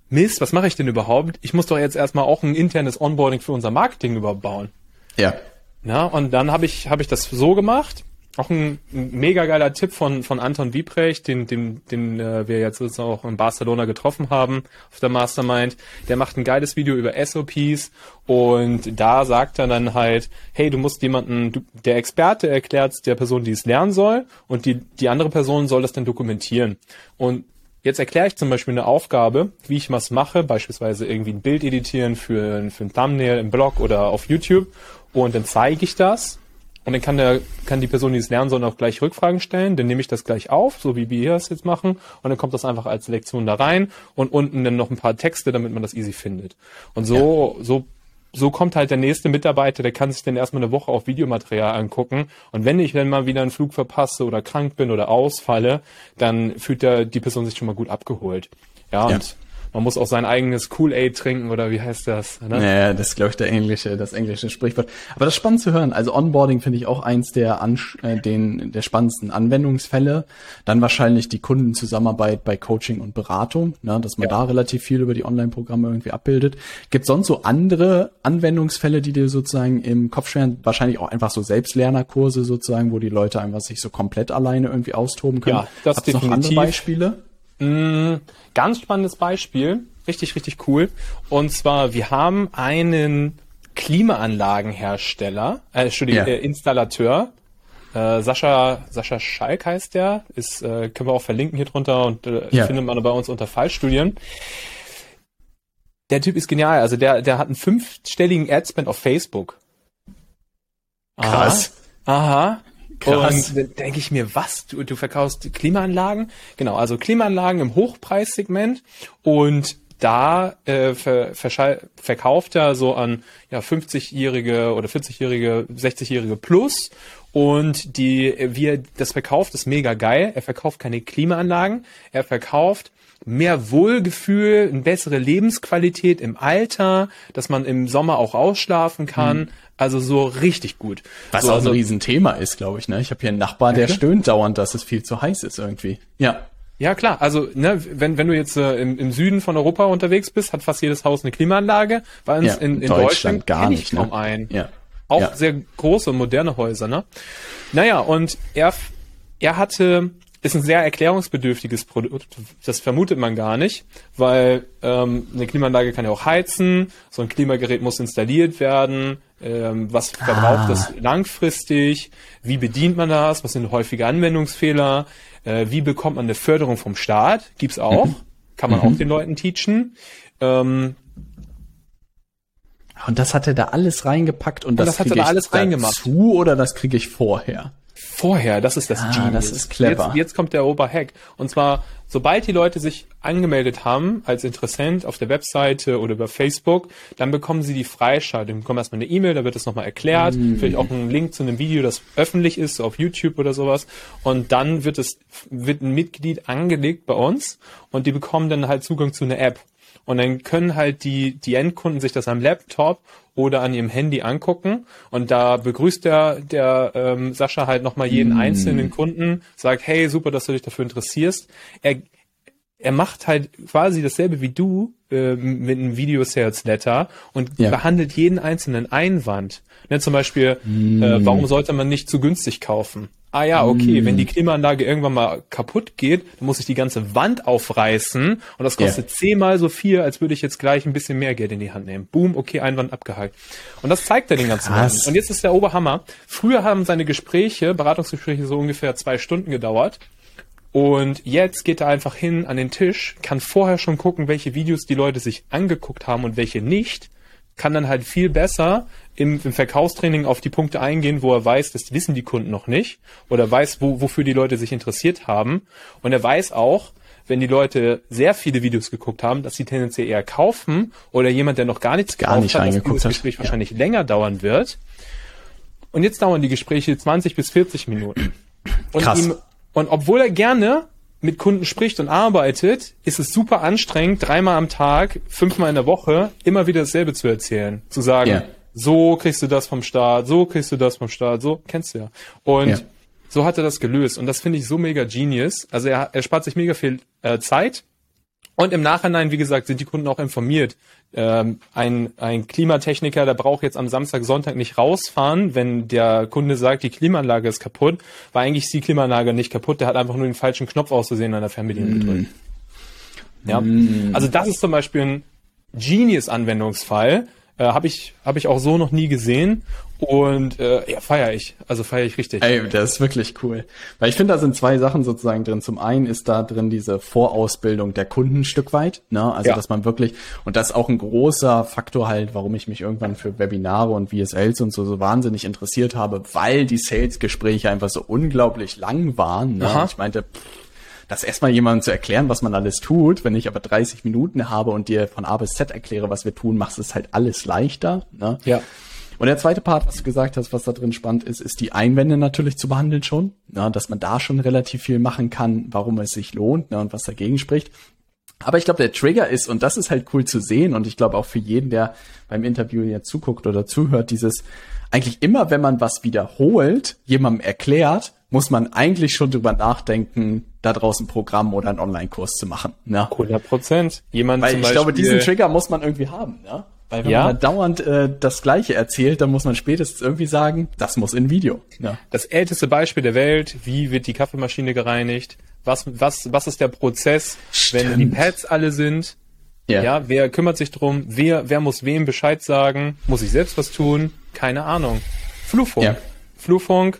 Mist, was mache ich denn überhaupt? Ich muss doch jetzt erstmal auch ein internes Onboarding für unser Marketing überbauen. Ja. Na, und dann habe ich, hab ich das so gemacht auch ein, ein mega geiler Tipp von, von Anton Wiebrecht, den, den, den äh, wir jetzt auch in Barcelona getroffen haben auf der Mastermind. Der macht ein geiles Video über SOPs und da sagt er dann halt, hey, du musst jemanden, du, der Experte erklärt der Person, die es lernen soll und die, die andere Person soll das dann dokumentieren. Und Jetzt erkläre ich zum Beispiel eine Aufgabe, wie ich was mache, beispielsweise irgendwie ein Bild editieren für, für ein Thumbnail im Blog oder auf YouTube. Und dann zeige ich das und dann kann der, kann die Person, die es lernen soll, auch gleich Rückfragen stellen. Dann nehme ich das gleich auf, so wie wir es jetzt machen. Und dann kommt das einfach als Lektion da rein und unten dann noch ein paar Texte, damit man das easy findet. Und so, ja. so, so kommt halt der nächste Mitarbeiter, der kann sich dann erstmal eine Woche auf Videomaterial angucken. Und wenn ich dann mal wieder einen Flug verpasse oder krank bin oder ausfalle, dann fühlt der, die Person sich schon mal gut abgeholt. Ja, ja. und man muss auch sein eigenes Kool-Aid trinken oder wie heißt das? Ne? Naja, das ist, glaube ich, der englische, das englische Sprichwort. Aber das ist spannend zu hören. Also Onboarding finde ich auch eins der, Ansch äh, den, der spannendsten Anwendungsfälle. Dann wahrscheinlich die Kundenzusammenarbeit bei Coaching und Beratung, ne, dass man ja. da relativ viel über die Online-Programme irgendwie abbildet. Gibt sonst so andere Anwendungsfälle, die dir sozusagen im Kopf schweren? Wahrscheinlich auch einfach so Selbstlernerkurse sozusagen, wo die Leute einfach sich so komplett alleine irgendwie austoben können. Ja, das Hab's definitiv. noch andere Beispiele? Mm, ganz spannendes Beispiel, richtig, richtig cool. Und zwar, wir haben einen Klimaanlagenhersteller, äh, Entschuldigung, ja. äh, Installateur, äh, Sascha, Sascha Schalk heißt der, ist, äh, können wir auch verlinken hier drunter und äh, ja. findet man bei uns unter Fallstudien. Der Typ ist genial, also der, der hat einen fünfstelligen Adspend auf Facebook. Krass. Aha. Aha. Krass. Und dann denke ich mir, was? Du, du verkaufst Klimaanlagen? Genau, also Klimaanlagen im Hochpreissegment und da äh, ver, verkauft er so an ja 50-jährige oder 40-jährige, 60-jährige plus und die wie er das verkauft ist mega geil. Er verkauft keine Klimaanlagen, er verkauft mehr Wohlgefühl, eine bessere Lebensqualität im Alter, dass man im Sommer auch ausschlafen kann. Mhm. Also so richtig gut. Was so, auch ein Riesenthema ist, glaube ich. Ne? Ich habe hier einen Nachbar, der ja, stöhnt dauernd, dass es viel zu heiß ist irgendwie. Ja. Ja, klar. Also, ne, wenn, wenn du jetzt äh, im, im Süden von Europa unterwegs bist, hat fast jedes Haus eine Klimaanlage. Bei uns ja, in, in Deutschland, Deutschland gar nicht ne? ein. Ja. Auch ja. sehr große und moderne Häuser, ne? Naja, und er, er hatte ist ein sehr erklärungsbedürftiges Produkt. Das vermutet man gar nicht, weil ähm, eine Klimaanlage kann ja auch heizen, so ein Klimagerät muss installiert werden, ähm, was verbraucht ah. das langfristig, wie bedient man das, was sind häufige Anwendungsfehler, äh, wie bekommt man eine Förderung vom Staat, gibt's auch, mhm. kann man mhm. auch den Leuten teachen. Ähm, und das hat er da alles reingepackt und, und das, das hat er da alles reingemacht. Zu oder das kriege ich vorher? Vorher, das ist das ah, Genius. Das ist clever. Jetzt, jetzt kommt der Oberhack. Und zwar, sobald die Leute sich angemeldet haben als Interessent auf der Webseite oder über Facebook, dann bekommen sie die Freischaltung. bekommen erstmal eine E-Mail, da wird das nochmal erklärt. Mhm. Vielleicht auch ein Link zu einem Video, das öffentlich ist, auf YouTube oder sowas. Und dann wird es, wird ein Mitglied angelegt bei uns und die bekommen dann halt Zugang zu einer App. Und dann können halt die, die Endkunden sich das am Laptop oder an ihrem Handy angucken. Und da begrüßt der, der ähm, Sascha halt nochmal jeden mm. einzelnen Kunden, sagt, hey, super, dass du dich dafür interessierst. Er, er macht halt quasi dasselbe wie du äh, mit einem Video Sales Letter und ja. behandelt jeden einzelnen Einwand. Ne, zum Beispiel, mm. äh, warum sollte man nicht zu günstig kaufen? Ah ja, okay, mm. wenn die Klimaanlage irgendwann mal kaputt geht, dann muss ich die ganze Wand aufreißen und das kostet yeah. zehnmal so viel, als würde ich jetzt gleich ein bisschen mehr Geld in die Hand nehmen. Boom, okay, Einwand abgehakt. Und das zeigt er den ganzen Krass. Und jetzt ist der Oberhammer. Früher haben seine Gespräche, Beratungsgespräche so ungefähr zwei Stunden gedauert. Und jetzt geht er einfach hin an den Tisch, kann vorher schon gucken, welche Videos die Leute sich angeguckt haben und welche nicht, kann dann halt viel besser im, im Verkaufstraining auf die Punkte eingehen, wo er weiß, das wissen die Kunden noch nicht oder weiß, wo, wofür die Leute sich interessiert haben. Und er weiß auch, wenn die Leute sehr viele Videos geguckt haben, dass sie tendenziell eher kaufen oder jemand, der noch gar nichts gar nicht hat, dass dieses Gespräch hat. wahrscheinlich länger dauern wird. Und jetzt dauern die Gespräche 20 bis 40 Minuten. Und Krass. ihm und obwohl er gerne mit Kunden spricht und arbeitet, ist es super anstrengend, dreimal am Tag, fünfmal in der Woche, immer wieder dasselbe zu erzählen. Zu sagen, yeah. so kriegst du das vom Staat, so kriegst du das vom Staat, so kennst du ja. Und yeah. so hat er das gelöst. Und das finde ich so mega genius. Also er, er spart sich mega viel äh, Zeit und im Nachhinein, wie gesagt, sind die Kunden auch informiert. Ähm, ein, ein Klimatechniker, der braucht jetzt am Samstag, Sonntag nicht rausfahren, wenn der Kunde sagt, die Klimaanlage ist kaputt, weil eigentlich ist die Klimaanlage nicht kaputt, der hat einfach nur den falschen Knopf auszusehen an der Fernbedienung mm. gedrückt. Ja, mm. also das ist zum Beispiel ein Genius-Anwendungsfall, äh, Habe ich, hab ich auch so noch nie gesehen. Und äh, ja, feiere ich. Also feiere ich richtig. Ey, das ist wirklich cool. Weil ich finde, da sind zwei Sachen sozusagen drin. Zum einen ist da drin diese Vorausbildung der Kunden ein Stück weit. Ne? Also ja. dass man wirklich, und das ist auch ein großer Faktor halt, warum ich mich irgendwann für Webinare und VSLs und so, so wahnsinnig interessiert habe, weil die Sales-Gespräche einfach so unglaublich lang waren. Ne? Ich meinte, pff, das erstmal jemandem zu erklären, was man alles tut. Wenn ich aber 30 Minuten habe und dir von A bis Z erkläre, was wir tun, machst es halt alles leichter. Ne? Ja. Und der zweite Part, was du gesagt hast, was da drin spannend ist, ist die Einwände natürlich zu behandeln schon, ne, dass man da schon relativ viel machen kann, warum es sich lohnt ne, und was dagegen spricht. Aber ich glaube, der Trigger ist, und das ist halt cool zu sehen, und ich glaube auch für jeden, der beim Interview jetzt zuguckt oder zuhört, dieses eigentlich immer, wenn man was wiederholt, jemandem erklärt, muss man eigentlich schon drüber nachdenken, da draußen ein Programm oder einen Online-Kurs zu machen. Ne? 100 Prozent. Jemand Weil ich Beispiel glaube, diesen Trigger muss man irgendwie haben. Ne? Weil wenn ja. man dauernd äh, das Gleiche erzählt, dann muss man spätestens irgendwie sagen, das muss in Video. Ja. Das älteste Beispiel der Welt, wie wird die Kaffeemaschine gereinigt? Was, was, was ist der Prozess, Stimmt. wenn die Pads alle sind? Ja. ja, wer kümmert sich drum? Wer, wer muss wem Bescheid sagen? Muss ich selbst was tun? Keine Ahnung. Flurfunk. Ja. Flurfunk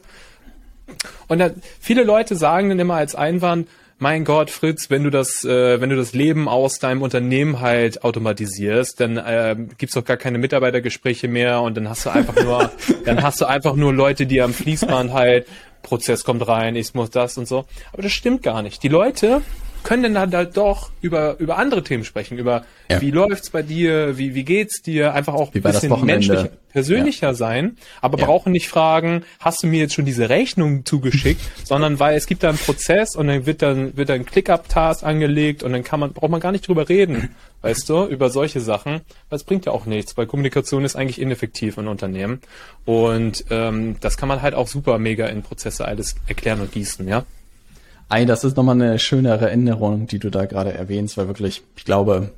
und da, viele Leute sagen dann immer als Einwand, mein Gott, Fritz, wenn du das, äh, wenn du das Leben aus deinem Unternehmen halt automatisierst, dann äh, gibt's doch gar keine Mitarbeitergespräche mehr und dann hast du einfach nur, [laughs] dann hast du einfach nur Leute, die am Fließband halt, Prozess kommt rein, ich muss das und so. Aber das stimmt gar nicht. Die Leute können dann halt doch über, über andere Themen sprechen, über ja. wie läuft's bei dir, wie, wie geht's dir, einfach auch ein bisschen menschlicher, persönlicher ja. sein, aber ja. brauchen nicht fragen, hast du mir jetzt schon diese Rechnung zugeschickt, [laughs] sondern weil es gibt da einen Prozess und dann wird dann, wird dann ein Click-Up-Task angelegt und dann kann man, braucht man gar nicht drüber reden, [laughs] weißt du, über solche Sachen, weil es bringt ja auch nichts, weil Kommunikation ist eigentlich ineffektiv in Unternehmen und ähm, das kann man halt auch super mega in Prozesse alles erklären und gießen, ja. Ei, das ist nochmal eine schöne Erinnerung, die du da gerade erwähnst, weil wirklich, ich glaube,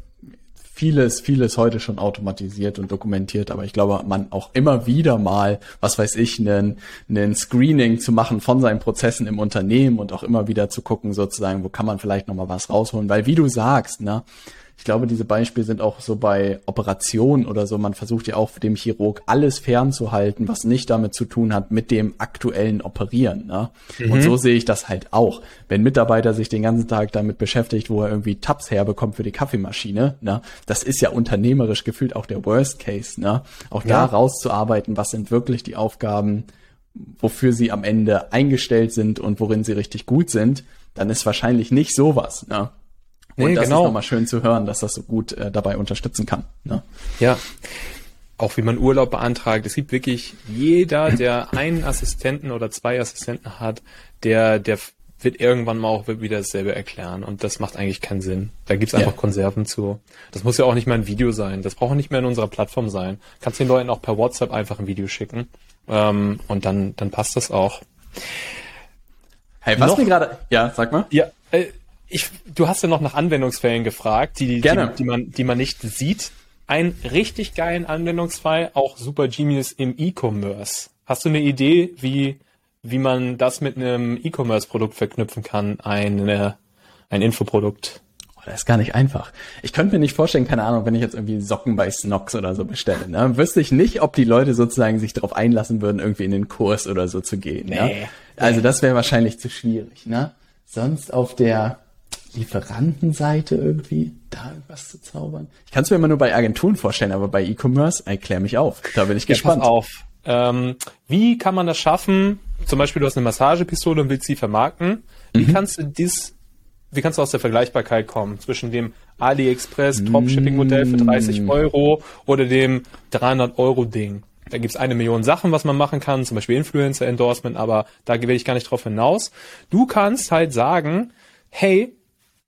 vieles, vieles heute schon automatisiert und dokumentiert, aber ich glaube, man auch immer wieder mal, was weiß ich, einen, einen Screening zu machen von seinen Prozessen im Unternehmen und auch immer wieder zu gucken, sozusagen, wo kann man vielleicht nochmal was rausholen, weil wie du sagst, ne, ich glaube, diese Beispiele sind auch so bei Operationen oder so. Man versucht ja auch dem Chirurg alles fernzuhalten, was nicht damit zu tun hat mit dem aktuellen Operieren. Ne? Mhm. Und so sehe ich das halt auch. Wenn Mitarbeiter sich den ganzen Tag damit beschäftigt, wo er irgendwie Tabs herbekommt für die Kaffeemaschine, ne? das ist ja unternehmerisch gefühlt auch der Worst Case. Ne? Auch ja. da rauszuarbeiten, was sind wirklich die Aufgaben, wofür sie am Ende eingestellt sind und worin sie richtig gut sind, dann ist wahrscheinlich nicht sowas. Ne? Nee, und das genau. ist nochmal schön zu hören, dass das so gut äh, dabei unterstützen kann. Ne? Ja. Auch wie man Urlaub beantragt. Es gibt wirklich jeder, der einen Assistenten oder zwei Assistenten hat, der, der wird irgendwann mal auch wieder dasselbe erklären. Und das macht eigentlich keinen Sinn. Da gibt's einfach ja. Konserven zu. Das muss ja auch nicht mehr ein Video sein. Das braucht auch nicht mehr in unserer Plattform sein. Kannst den Leuten auch per WhatsApp einfach ein Video schicken. Ähm, und dann, dann passt das auch. Hey, was Noch, mir gerade, ja, sag mal. Ja, äh, ich, du hast ja noch nach Anwendungsfällen gefragt, die, die, die man, die man nicht sieht. Ein richtig geilen Anwendungsfall, auch super genius im E-Commerce. Hast du eine Idee, wie, wie man das mit einem E-Commerce-Produkt verknüpfen kann, eine, ein Infoprodukt? Oh, das ist gar nicht einfach. Ich könnte mir nicht vorstellen, keine Ahnung, wenn ich jetzt irgendwie Socken bei Snox oder so bestelle, ne, wüsste ich nicht, ob die Leute sozusagen sich darauf einlassen würden, irgendwie in den Kurs oder so zu gehen. Ne? Nee. Also das wäre wahrscheinlich zu schwierig, ne? Sonst auf der Lieferantenseite irgendwie da irgendwas zu zaubern. Ich kann es mir immer nur bei Agenturen vorstellen, aber bei E-Commerce, erklär mich auf. Da bin ich Ja, gespannt. pass auf. Ähm, wie kann man das schaffen? Zum Beispiel, du hast eine Massagepistole und willst sie vermarkten. Wie Mhm. kannst du dies, wie kannst du aus der Vergleichbarkeit kommen zwischen dem AliExpress Dropshipping-Modell für 30 Mm. Euro oder dem 300 Euro Ding? Da gibt's eine Million Sachen, was man machen kann, zum Beispiel Influencer-Endorsement, aber da will ich gar nicht drauf hinaus. Du kannst halt sagen, hey,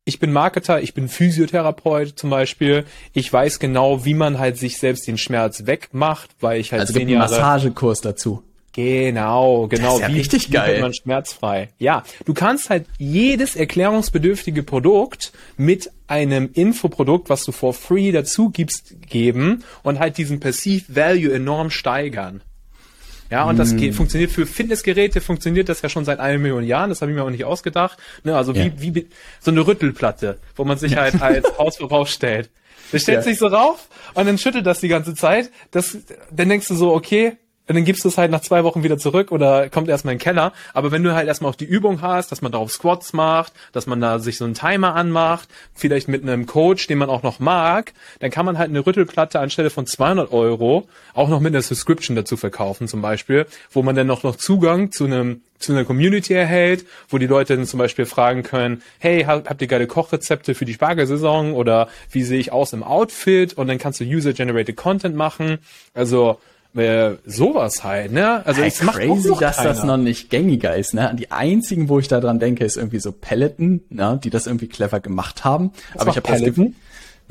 ich bin Marketer, ich bin Physiotherapeut zum Beispiel. Ich weiß genau, wie man halt sich selbst den Schmerz wegmacht, weil ich halt Also zehn gibt einen Jahre. Massagekurs dazu. Genau, genau. ist ja wie, richtig wie geil. wird man schmerzfrei? Ja, du kannst halt jedes erklärungsbedürftige Produkt mit einem Infoprodukt, was du for free dazu gibst, geben und halt diesen Perceived Value enorm steigern. Ja, und das Mm. funktioniert für Fitnessgeräte, funktioniert das ja schon seit einer Million Jahren, das habe ich mir auch nicht ausgedacht. Ne, also Ja. wie, wie so eine Rüttelplatte, wo man sich halt als [laughs] Hausverbrauch stellt. Der stellt Ja. sich so rauf und dann schüttelt das die ganze Zeit. Das, dann denkst du so, okay, und dann gibst du es halt nach zwei Wochen wieder zurück oder kommt erstmal in den Keller. Aber wenn du halt erstmal auch die Übung hast, dass man darauf Squats macht, dass man da sich so einen Timer anmacht, vielleicht mit einem Coach, den man auch noch mag, dann kann man halt eine Rüttelplatte anstelle von 200 Euro auch noch mit einer Subscription dazu verkaufen zum Beispiel, wo man dann noch, noch Zugang zu einem zu einer Community erhält, wo die Leute dann zum Beispiel fragen können, hey, hab- habt ihr geile Kochrezepte für die Spargelsaison oder wie sehe ich aus im Outfit? Und dann kannst du User-Generated Content machen. Also äh, sowas halt, ne? Also Hey, es macht auch crazy, dass das keiner. noch nicht gängiger ist. Ne? Die einzigen, wo ich da dran denke, ist irgendwie so Peloton, ne? die das irgendwie clever gemacht haben. Aber ich macht habe das? Gefühl,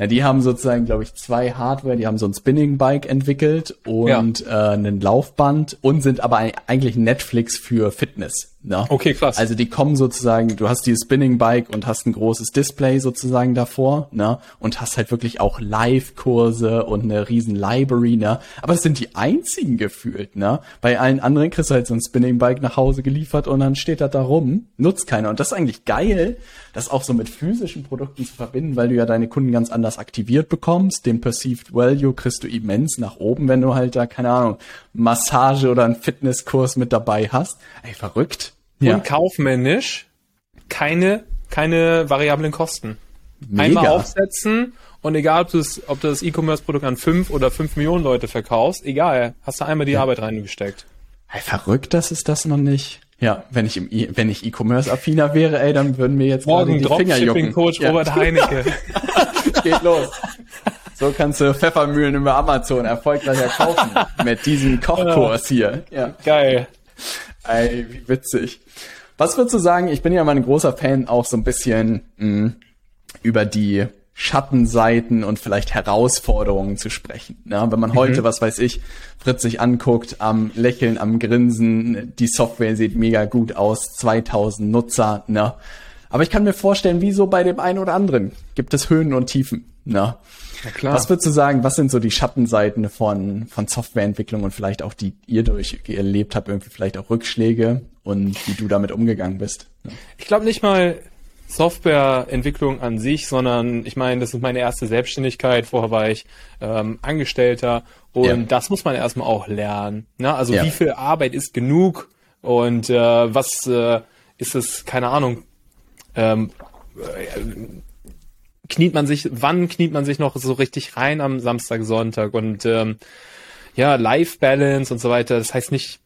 na, die haben sozusagen, glaube ich, zwei Hardware. Die haben so ein Spinning Bike entwickelt und äh, ein Laufband und sind aber eigentlich Netflix für Fitness. Ne? Okay, krass. Also die kommen sozusagen, du hast dieses Spinning Bike und hast ein großes Display sozusagen davor, ne? Und hast halt wirklich auch Live-Kurse und eine riesen Library, ne? Aber das sind die einzigen gefühlt, ne? Bei allen anderen kriegst du halt so ein Spinning Bike nach Hause geliefert und dann steht das da rum, nutzt keiner. Und das ist eigentlich geil, das auch so mit physischen Produkten zu verbinden, weil du ja deine Kunden ganz anders aktiviert bekommst. Den Perceived Value kriegst du immens nach oben, wenn du halt da, keine Ahnung, Massage oder einen Fitnesskurs mit dabei hast. Ey, verrückt. Und kaufmännisch keine, keine variablen Kosten. Einmal Mega. aufsetzen und egal, ob du das, ob du das E-Commerce-Produkt an fünf oder fünf Millionen Leute verkaufst, egal, hast du einmal die Arbeit reingesteckt. Ey, verrückt, dass es das noch nicht. Ja, wenn ich im e wenn ich E-Commerce-affiner wäre, ey, dann würden mir jetzt gerade Morgen die Finger jucken. Dropshipping-Coach Ja, Robert Heinecke. [laughs] geht los. So kannst du Pfeffermühlen über Amazon erfolgreicher kaufen. mit diesem Kochkurs hier. Ja. Geil. Ey, wie witzig. Was würdest du sagen? Ich bin ja mal ein großer Fan, auch so ein bisschen mh, über die Schattenseiten und vielleicht Herausforderungen zu sprechen. Ja, wenn man heute, was weiß ich, Fritz sich anguckt, am Lächeln, am Grinsen, die Software sieht mega gut aus, 2000 Nutzer, ne? Aber ich kann mir vorstellen, wie so bei dem einen oder anderen gibt es Höhen und Tiefen, ne? Na klar. Was würdest du sagen, was sind so die Schattenseiten von, von Softwareentwicklung und vielleicht auch die ihr durch erlebt habt, irgendwie vielleicht auch Rückschläge und wie du damit umgegangen bist? Ja. Ich glaube nicht mal Softwareentwicklung an sich, sondern ich meine, das ist meine erste Selbstständigkeit. Vorher war ich ähm, Angestellter und Ja. das muss man erstmal auch lernen. Ne? Also Ja. wie viel Arbeit ist genug und äh, was äh, ist es, keine Ahnung, ähm, äh, kniet man sich, wann kniet man sich noch so richtig rein am Samstag, Sonntag und ähm, ja, Life Balance und so weiter. Das heißt nicht,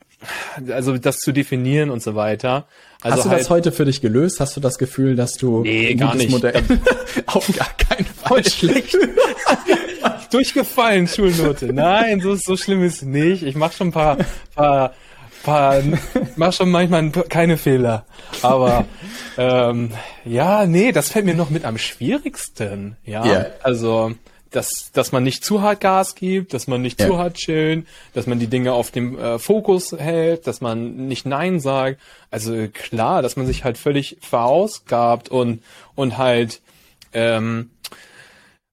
also das zu definieren und so weiter. Also Hast du halt, das heute für dich gelöst? Hast du das Gefühl, dass du Nee, ein gar gutes nicht. Modell [laughs] auf gar keinen Fall schlecht. [laughs] Durchgefallen, Schulnote. Nein, so, so schlimm ist es nicht. Ich mache schon ein paar, paar [laughs] mach schon manchmal keine Fehler. Aber ähm, ja, nee, das fällt mir noch mit am schwierigsten. Ja, Ja. also dass, dass man nicht zu hart Gas gibt, dass man nicht ja. zu hart chillen, dass man die Dinge auf dem äh, Fokus hält, dass man nicht Nein sagt. Also klar, dass man sich halt völlig verausgabt und, und halt ähm,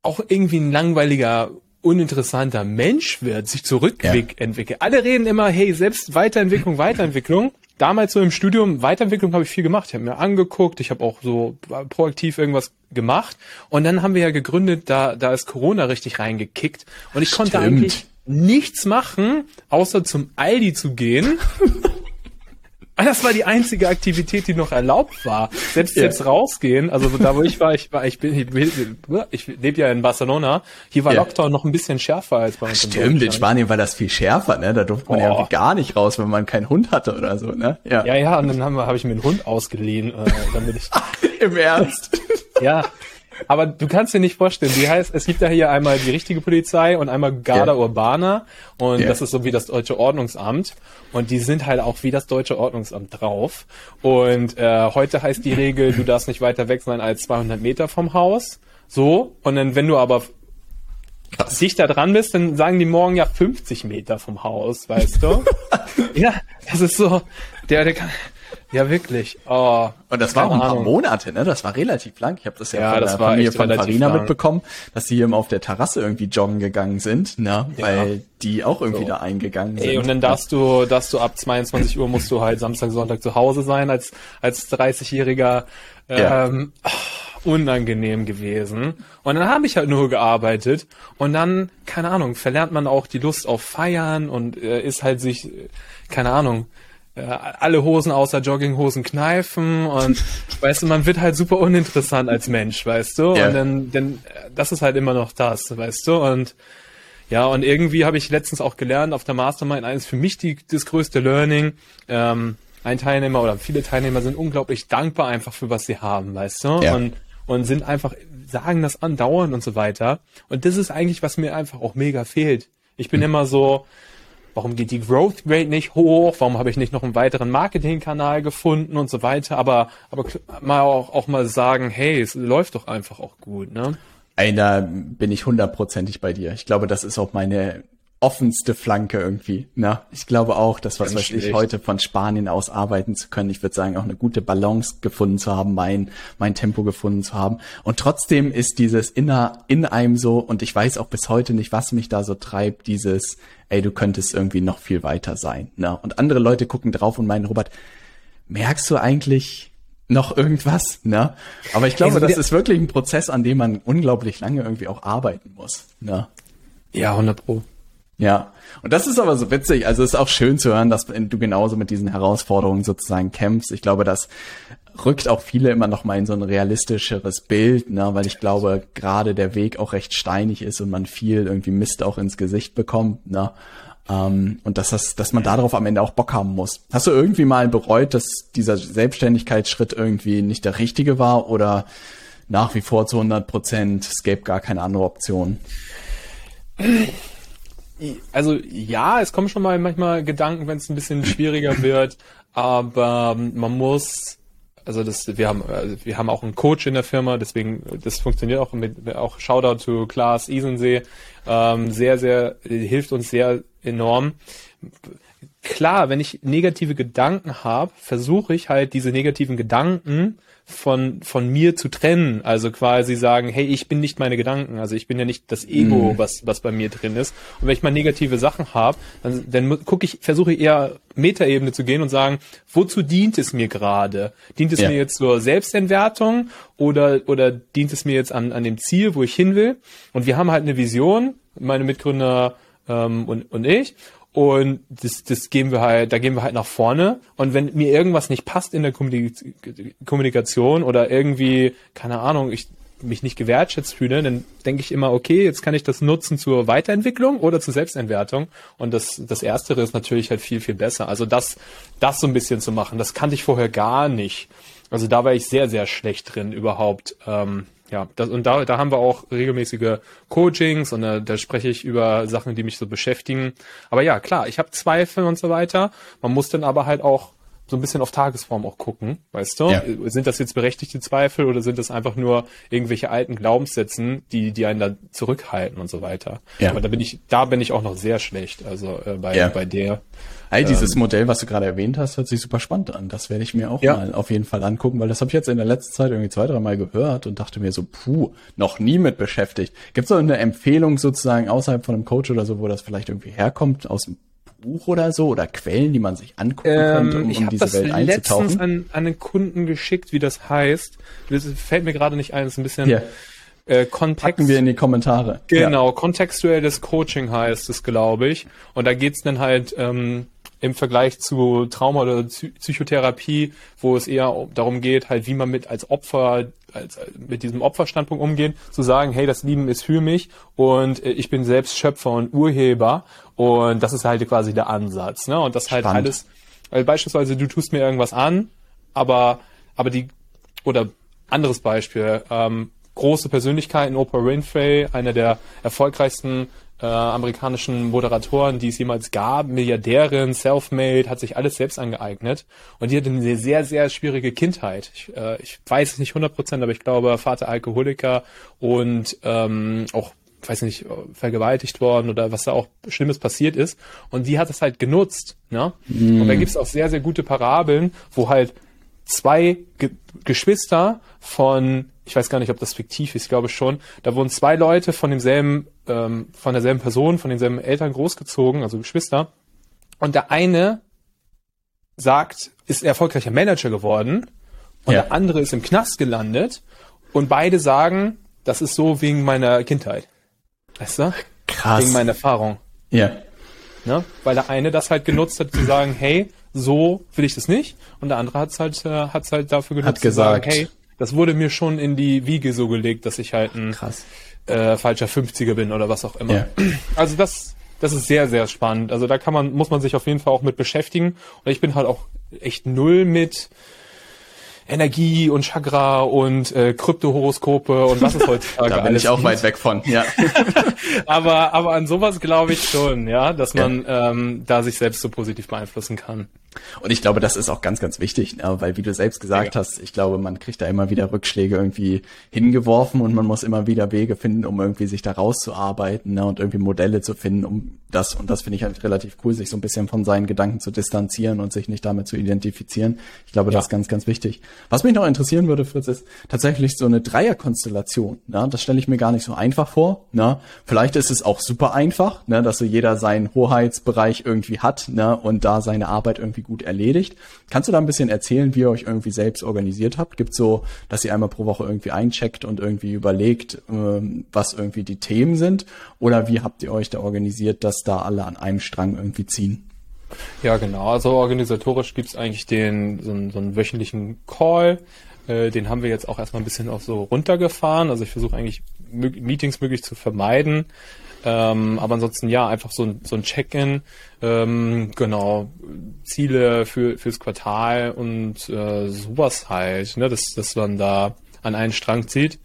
auch irgendwie ein langweiliger uninteressanter Mensch wird, sich zurückentwickelt. Ja. Alle reden immer, hey, selbst Weiterentwicklung, Weiterentwicklung. Damals so im Studium, Weiterentwicklung habe ich viel gemacht. Ich habe mir angeguckt, ich habe auch so proaktiv irgendwas gemacht. Und dann haben wir ja gegründet, da, da ist Corona richtig reingekickt. Und ich Stimmt. konnte eigentlich nichts machen, außer zum Aldi zu gehen [laughs] das war die einzige Aktivität, die noch erlaubt war. Selbst ja. selbst rausgehen, also da wo ich war, ich war, ich bin, ich, ich lebe ja in Barcelona. Hier war ja. Lockdown noch ein bisschen schärfer als bei uns. Stimmt, in, Spanien war das viel schärfer, ne? Da durfte man oh. ja gar nicht raus, wenn man keinen Hund hatte oder so, ne? Ja, ja, ja und dann habe hab ich mir einen Hund ausgeliehen, äh, damit ich. [laughs] Im Ernst? ja, aber du kannst dir nicht vorstellen, wie heißt, es gibt ja hier einmal die richtige Polizei und einmal Garda yeah. Urbana und yeah. das ist so wie das deutsche Ordnungsamt und die sind halt auch wie das deutsche Ordnungsamt drauf und äh, heute heißt die Regel, du darfst nicht weiter weg sein als 200 Meter vom Haus, so und dann wenn du aber Krass. dichter dran bist, dann sagen die morgen ja 50 Meter vom Haus, weißt du? [laughs] ja, das ist so, der, der kann, ja, wirklich. Oh, und das war auch ein paar Ahnung. Monate, ne? Das war relativ lang. Ich habe das ja, ja von das der Familie von Farina mitbekommen, dass sie eben auf der Terrasse irgendwie joggen gegangen sind, ne? Ja. Weil die auch irgendwie so. da eingegangen sind. Ey, und dann darfst du, darfst du ab 22 Uhr musst du halt Samstag, Sonntag zu Hause sein als als 30-jähriger. Ähm, ja. unangenehm gewesen. Und dann habe ich halt nur gearbeitet und dann, keine Ahnung, verlernt man auch die Lust auf Feiern und äh, ist halt sich, keine Ahnung, äh, alle Hosen außer Jogginghosen kneifen und [laughs] weißt du, man wird halt super uninteressant als Mensch, weißt du? Ja. Und dann, dann, das ist halt immer noch das, weißt du? Und ja, und irgendwie habe ich letztens auch gelernt auf der Mastermind, eines für mich die, das größte Learning, ähm, ein Teilnehmer oder viele Teilnehmer sind unglaublich dankbar einfach für was sie haben, weißt du? Ja. Und, und sind einfach, sagen das andauernd und so weiter. Und das ist eigentlich, was mir einfach auch mega fehlt. Ich bin mhm. immer so, warum geht die Growth Rate nicht hoch, warum habe ich nicht noch einen weiteren Marketingkanal gefunden und so weiter, aber, aber mal auch, auch mal sagen, hey, es läuft doch einfach auch gut, ne? Ey, da bin ich hundertprozentig bei dir. Ich glaube, das ist auch meine offenste Flanke irgendwie. Ne? Ich glaube auch, dass was weiß ich heute von Spanien aus arbeiten zu können. Ich würde sagen, auch eine gute Balance gefunden zu haben, mein mein Tempo gefunden zu haben. Und trotzdem ist dieses inner in einem so und ich weiß auch bis heute nicht, was mich da so treibt. Dieses, ey, du könntest irgendwie noch viel weiter sein. Ne? Und andere Leute gucken drauf und meinen, Robert, merkst du eigentlich noch irgendwas? Ne? Aber ich glaube, also, das ist wirklich ein Prozess, an dem man unglaublich lange irgendwie auch arbeiten muss. Ne? Ja, 100 pro. Ja, und das ist aber so witzig. Also es ist auch schön zu hören, dass du genauso mit diesen Herausforderungen sozusagen kämpfst. Ich glaube, das rückt auch viele immer noch mal in so ein realistischeres Bild, ne? weil ich glaube, gerade der Weg auch recht steinig ist und man viel irgendwie Mist auch ins Gesicht bekommt. Ne? Ähm, und dass, das, dass man darauf am Ende auch Bock haben muss. Hast du irgendwie mal bereut, dass dieser Selbstständigkeitsschritt irgendwie nicht der richtige war oder nach wie vor zu 100 Prozent, es gäbe gar keine andere Option? [laughs] also ja, es kommen schon mal manchmal Gedanken, wenn es ein bisschen schwieriger [laughs] wird, aber man muss also das, wir haben, also wir haben auch einen Coach in der Firma, deswegen, das funktioniert auch mit, auch Shoutout to Klaas Isensee, ähm, sehr, sehr, hilft uns sehr enorm. Klar, wenn ich negative Gedanken habe, versuche ich halt diese negativen Gedanken von, von mir zu trennen. Also quasi sagen, hey, ich bin nicht meine Gedanken. Also ich bin ja nicht das Ego, mm. was, was bei mir drin ist. Und wenn ich mal negative Sachen habe, dann, dann gucke ich, versuche ich eher Metaebene zu gehen und sagen, wozu dient es mir gerade? Dient es ja. mir jetzt zur Selbstentwertung oder, oder dient es mir jetzt an, an dem Ziel, wo ich hin will? Und wir haben halt eine Vision, meine Mitgründer ähm, und, und ich. Und das, das gehen wir halt, da gehen wir halt nach vorne. Und wenn mir irgendwas nicht passt in der Kommunikation oder irgendwie, keine Ahnung, ich mich nicht gewertschätzt fühle, dann denke ich immer, okay, jetzt kann ich das nutzen zur Weiterentwicklung oder zur Selbstentwertung. Und das, das Erstere ist natürlich halt viel, viel besser. Also das, das so ein bisschen zu machen, das kannte ich vorher gar nicht. Also da war ich sehr, sehr schlecht drin überhaupt. Ähm, ja, das, und da, da haben wir auch regelmäßige Coachings und da, da spreche ich über Sachen, die mich so beschäftigen. Aber ja, klar, ich habe Zweifel und so weiter. Man muss dann aber halt auch so ein bisschen auf Tagesform auch gucken, weißt du? Ja. Sind das jetzt berechtigte Zweifel oder sind das einfach nur irgendwelche alten Glaubenssätzen, die, die einen da zurückhalten und so weiter? Ja. Aber da bin ich, da bin ich auch noch sehr schlecht, also äh, bei, Ja. bei der. Hey, dieses Modell, was du gerade erwähnt hast, hört sich super spannend an. Das werde ich mir auch Ja. mal auf jeden Fall angucken, weil das habe ich jetzt in der letzten Zeit irgendwie zwei, drei Mal gehört und dachte mir so, puh, noch nie mit beschäftigt. Gibt es eine Empfehlung sozusagen außerhalb von einem Coach oder so, wo das vielleicht irgendwie herkommt, aus dem Buch oder so oder Quellen, die man sich angucken könnte, um Ähm, ich in habe diese das Welt letztens einzutauchen? an, an einen Kunden geschickt, wie das heißt. Das fällt mir gerade nicht ein, das ist ein bisschen Hier, äh, Kontext. packen wir in die Kommentare. Genau, kontextuelles Coaching heißt es, glaube ich. Und da geht's dann halt ähm, im Vergleich zu Trauma oder Psy- Psychotherapie, wo es eher darum geht, halt, wie man mit als Opfer, als, äh, mit diesem Opferstandpunkt umgeht, zu sagen, hey, das Lieben ist für mich und äh, ich bin selbst Schöpfer und Urheber. Und das ist halt quasi der Ansatz. Ne? Und das halt Spannend. alles, also beispielsweise, du tust mir irgendwas an, aber, aber die, oder anderes Beispiel, ähm, große Persönlichkeiten, Oprah Winfrey, einer der erfolgreichsten äh, amerikanischen Moderatoren, die es jemals gab, Milliardärin, Selfmade, hat sich alles selbst angeeignet und die hatte eine sehr, sehr schwierige Kindheit. Ich, äh, ich weiß es nicht 100 Prozent, aber ich glaube, Vater Alkoholiker und ähm, auch weiß nicht, vergewaltigt worden oder was da auch Schlimmes passiert ist. Und die hat es halt genutzt. Ne? Und da gibt es auch sehr, sehr gute Parabeln, wo halt zwei Ge Geschwister von, ich weiß gar nicht, ob das fiktiv ist, ich glaube schon, da wurden zwei Leute von demselben, ähm, von derselben Person, von denselben Eltern großgezogen, also Geschwister. Und der eine sagt, ist erfolgreicher Manager geworden und Ja. der andere ist im Knast gelandet und beide sagen, das ist so wegen meiner Kindheit. Weißt du? Krass. Wegen meiner Erfahrung. Ja. Ne? Weil der eine das halt genutzt hat, zu sagen, hey, so will ich das nicht. Und der andere hat es halt, äh, hat's halt dafür genutzt, Hat gesagt. zu sagen, hey, das wurde mir schon in die Wiege so gelegt, dass ich halt ein Krass. äh, falscher 50er bin oder was auch immer. Ja. Also das, das ist sehr, sehr spannend. Also da kann man, muss man sich auf jeden Fall auch mit beschäftigen. Und ich bin halt auch echt null mit Energie und Chakra und äh, Kryptohoroskope und was es [laughs] heutzutage Da bin alles ich auch gibt. weit weg von. Ja. [laughs] aber, aber an sowas glaube ich schon, ja, dass man ähm, da sich selbst so positiv beeinflussen kann. Und ich glaube, das ist auch ganz, ganz wichtig, ne? weil wie du selbst gesagt Ja. hast, ich glaube, man kriegt da immer wieder Rückschläge irgendwie hingeworfen und man muss immer wieder Wege finden, um irgendwie sich da rauszuarbeiten ne? und irgendwie Modelle zu finden, um das, und das finde ich halt relativ cool, sich so ein bisschen von seinen Gedanken zu distanzieren und sich nicht damit zu identifizieren. Ich glaube, das Ja. ist ganz, ganz wichtig. Was mich noch interessieren würde, Fritz, ist tatsächlich so eine Dreierkonstellation. Ne? Das stelle ich mir gar nicht so einfach vor. Ne? Vielleicht ist es auch super einfach, ne? dass so jeder seinen Hoheitsbereich irgendwie hat ne? und da seine Arbeit irgendwie gut erledigt. Kannst du da ein bisschen erzählen, wie ihr euch irgendwie selbst organisiert habt? Gibt so, dass ihr einmal pro Woche irgendwie eincheckt und irgendwie überlegt, ähm, was irgendwie die Themen sind? Oder wie habt ihr euch da organisiert, dass da alle an einem Strang irgendwie ziehen? Ja, genau. Also organisatorisch gibt's eigentlich den so einen, so einen wöchentlichen Call. Äh, den haben wir jetzt auch erstmal ein bisschen auch so runtergefahren. Also ich versuche eigentlich Meetings möglich zu vermeiden. Ähm, aber ansonsten ja, einfach so ein, so ein Check-in, ähm, genau, Ziele für fürs Quartal und äh, sowas halt, ne, dass, dass man da an einen Strang zieht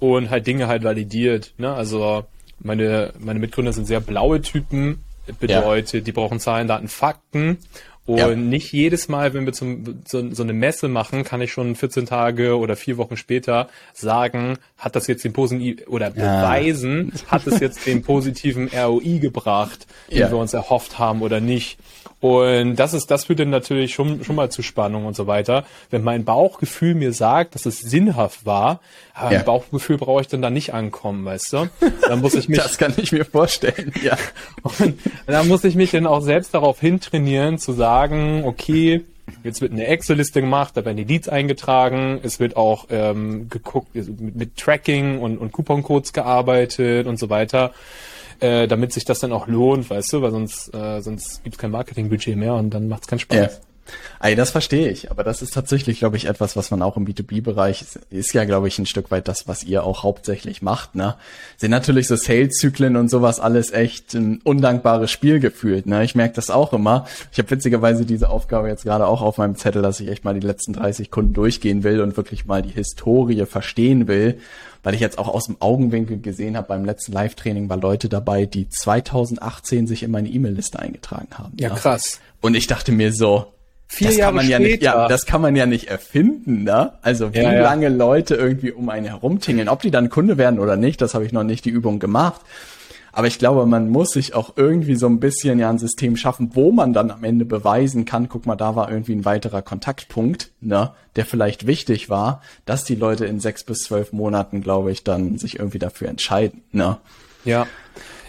und halt Dinge halt validiert. Ne? Also meine, meine Mitgründer sind sehr blaue Typen, bedeutet, die brauchen Zahlen, Daten, Fakten. Und Ja. nicht jedes Mal, wenn wir zum, so, so eine Messe machen, kann ich schon 14 Tage oder vier Wochen später sagen, hat das jetzt den positiven oder beweisen, hat es jetzt den positiven [laughs] ROI gebracht, den Ja. wir uns erhofft haben oder nicht. Und das ist, das führt dann natürlich schon, schon mal zu Spannung und so weiter. Wenn mein Bauchgefühl mir sagt, dass es sinnhaft war, aber Ja. mein Bauchgefühl brauche ich dann da nicht ankommen, weißt du? Dann muss ich [laughs] mich Das kann ich mir vorstellen, ja. [laughs] und da muss ich mich dann auch selbst darauf hintrainieren, zu sagen, okay, jetzt wird eine Excel-Liste gemacht, da werden die Leads eingetragen, es wird auch ähm, geguckt, mit, mit Tracking und, und Coupon-Codes gearbeitet und so weiter, äh, damit sich das dann auch lohnt, weißt du, weil sonst, äh, sonst gibt es kein Marketingbudget mehr und dann macht es keinen Spaß. Ja. Ey, das verstehe ich, aber das ist tatsächlich, glaube ich, etwas, was man auch im B2B-Bereich ist, ist ja, glaube ich, ein Stück weit das, was ihr auch hauptsächlich macht, ne? Sind natürlich so Sales-Zyklen und sowas alles echt ein undankbares Spiel gefühlt, ne? Ich merke das auch immer. Ich habe witzigerweise diese Aufgabe jetzt gerade auch auf meinem Zettel, dass ich echt mal die letzten 30 Kunden durchgehen will und wirklich mal die Historie verstehen will, weil ich jetzt auch aus dem Augenwinkel gesehen habe, beim letzten Live-Training war Leute dabei, die 2018 sich in meine E-Mail-Liste eingetragen haben. Ja, ne? krass. Und ich dachte mir so, Vier das Jahre kann man später. ja nicht, ja, das kann man ja nicht erfinden, ne? Also wie ja, ja. lange Leute irgendwie um einen herumtingeln, ob die dann Kunde werden oder nicht, das habe ich noch nicht die Übung gemacht. Aber ich glaube, man muss sich auch irgendwie so ein bisschen ja ein System schaffen, wo man dann am Ende beweisen kann, guck mal, da war irgendwie ein weiterer Kontaktpunkt, ne, der vielleicht wichtig war, dass die Leute in sechs bis zwölf Monaten, glaube ich, dann sich irgendwie dafür entscheiden, ne? Ja.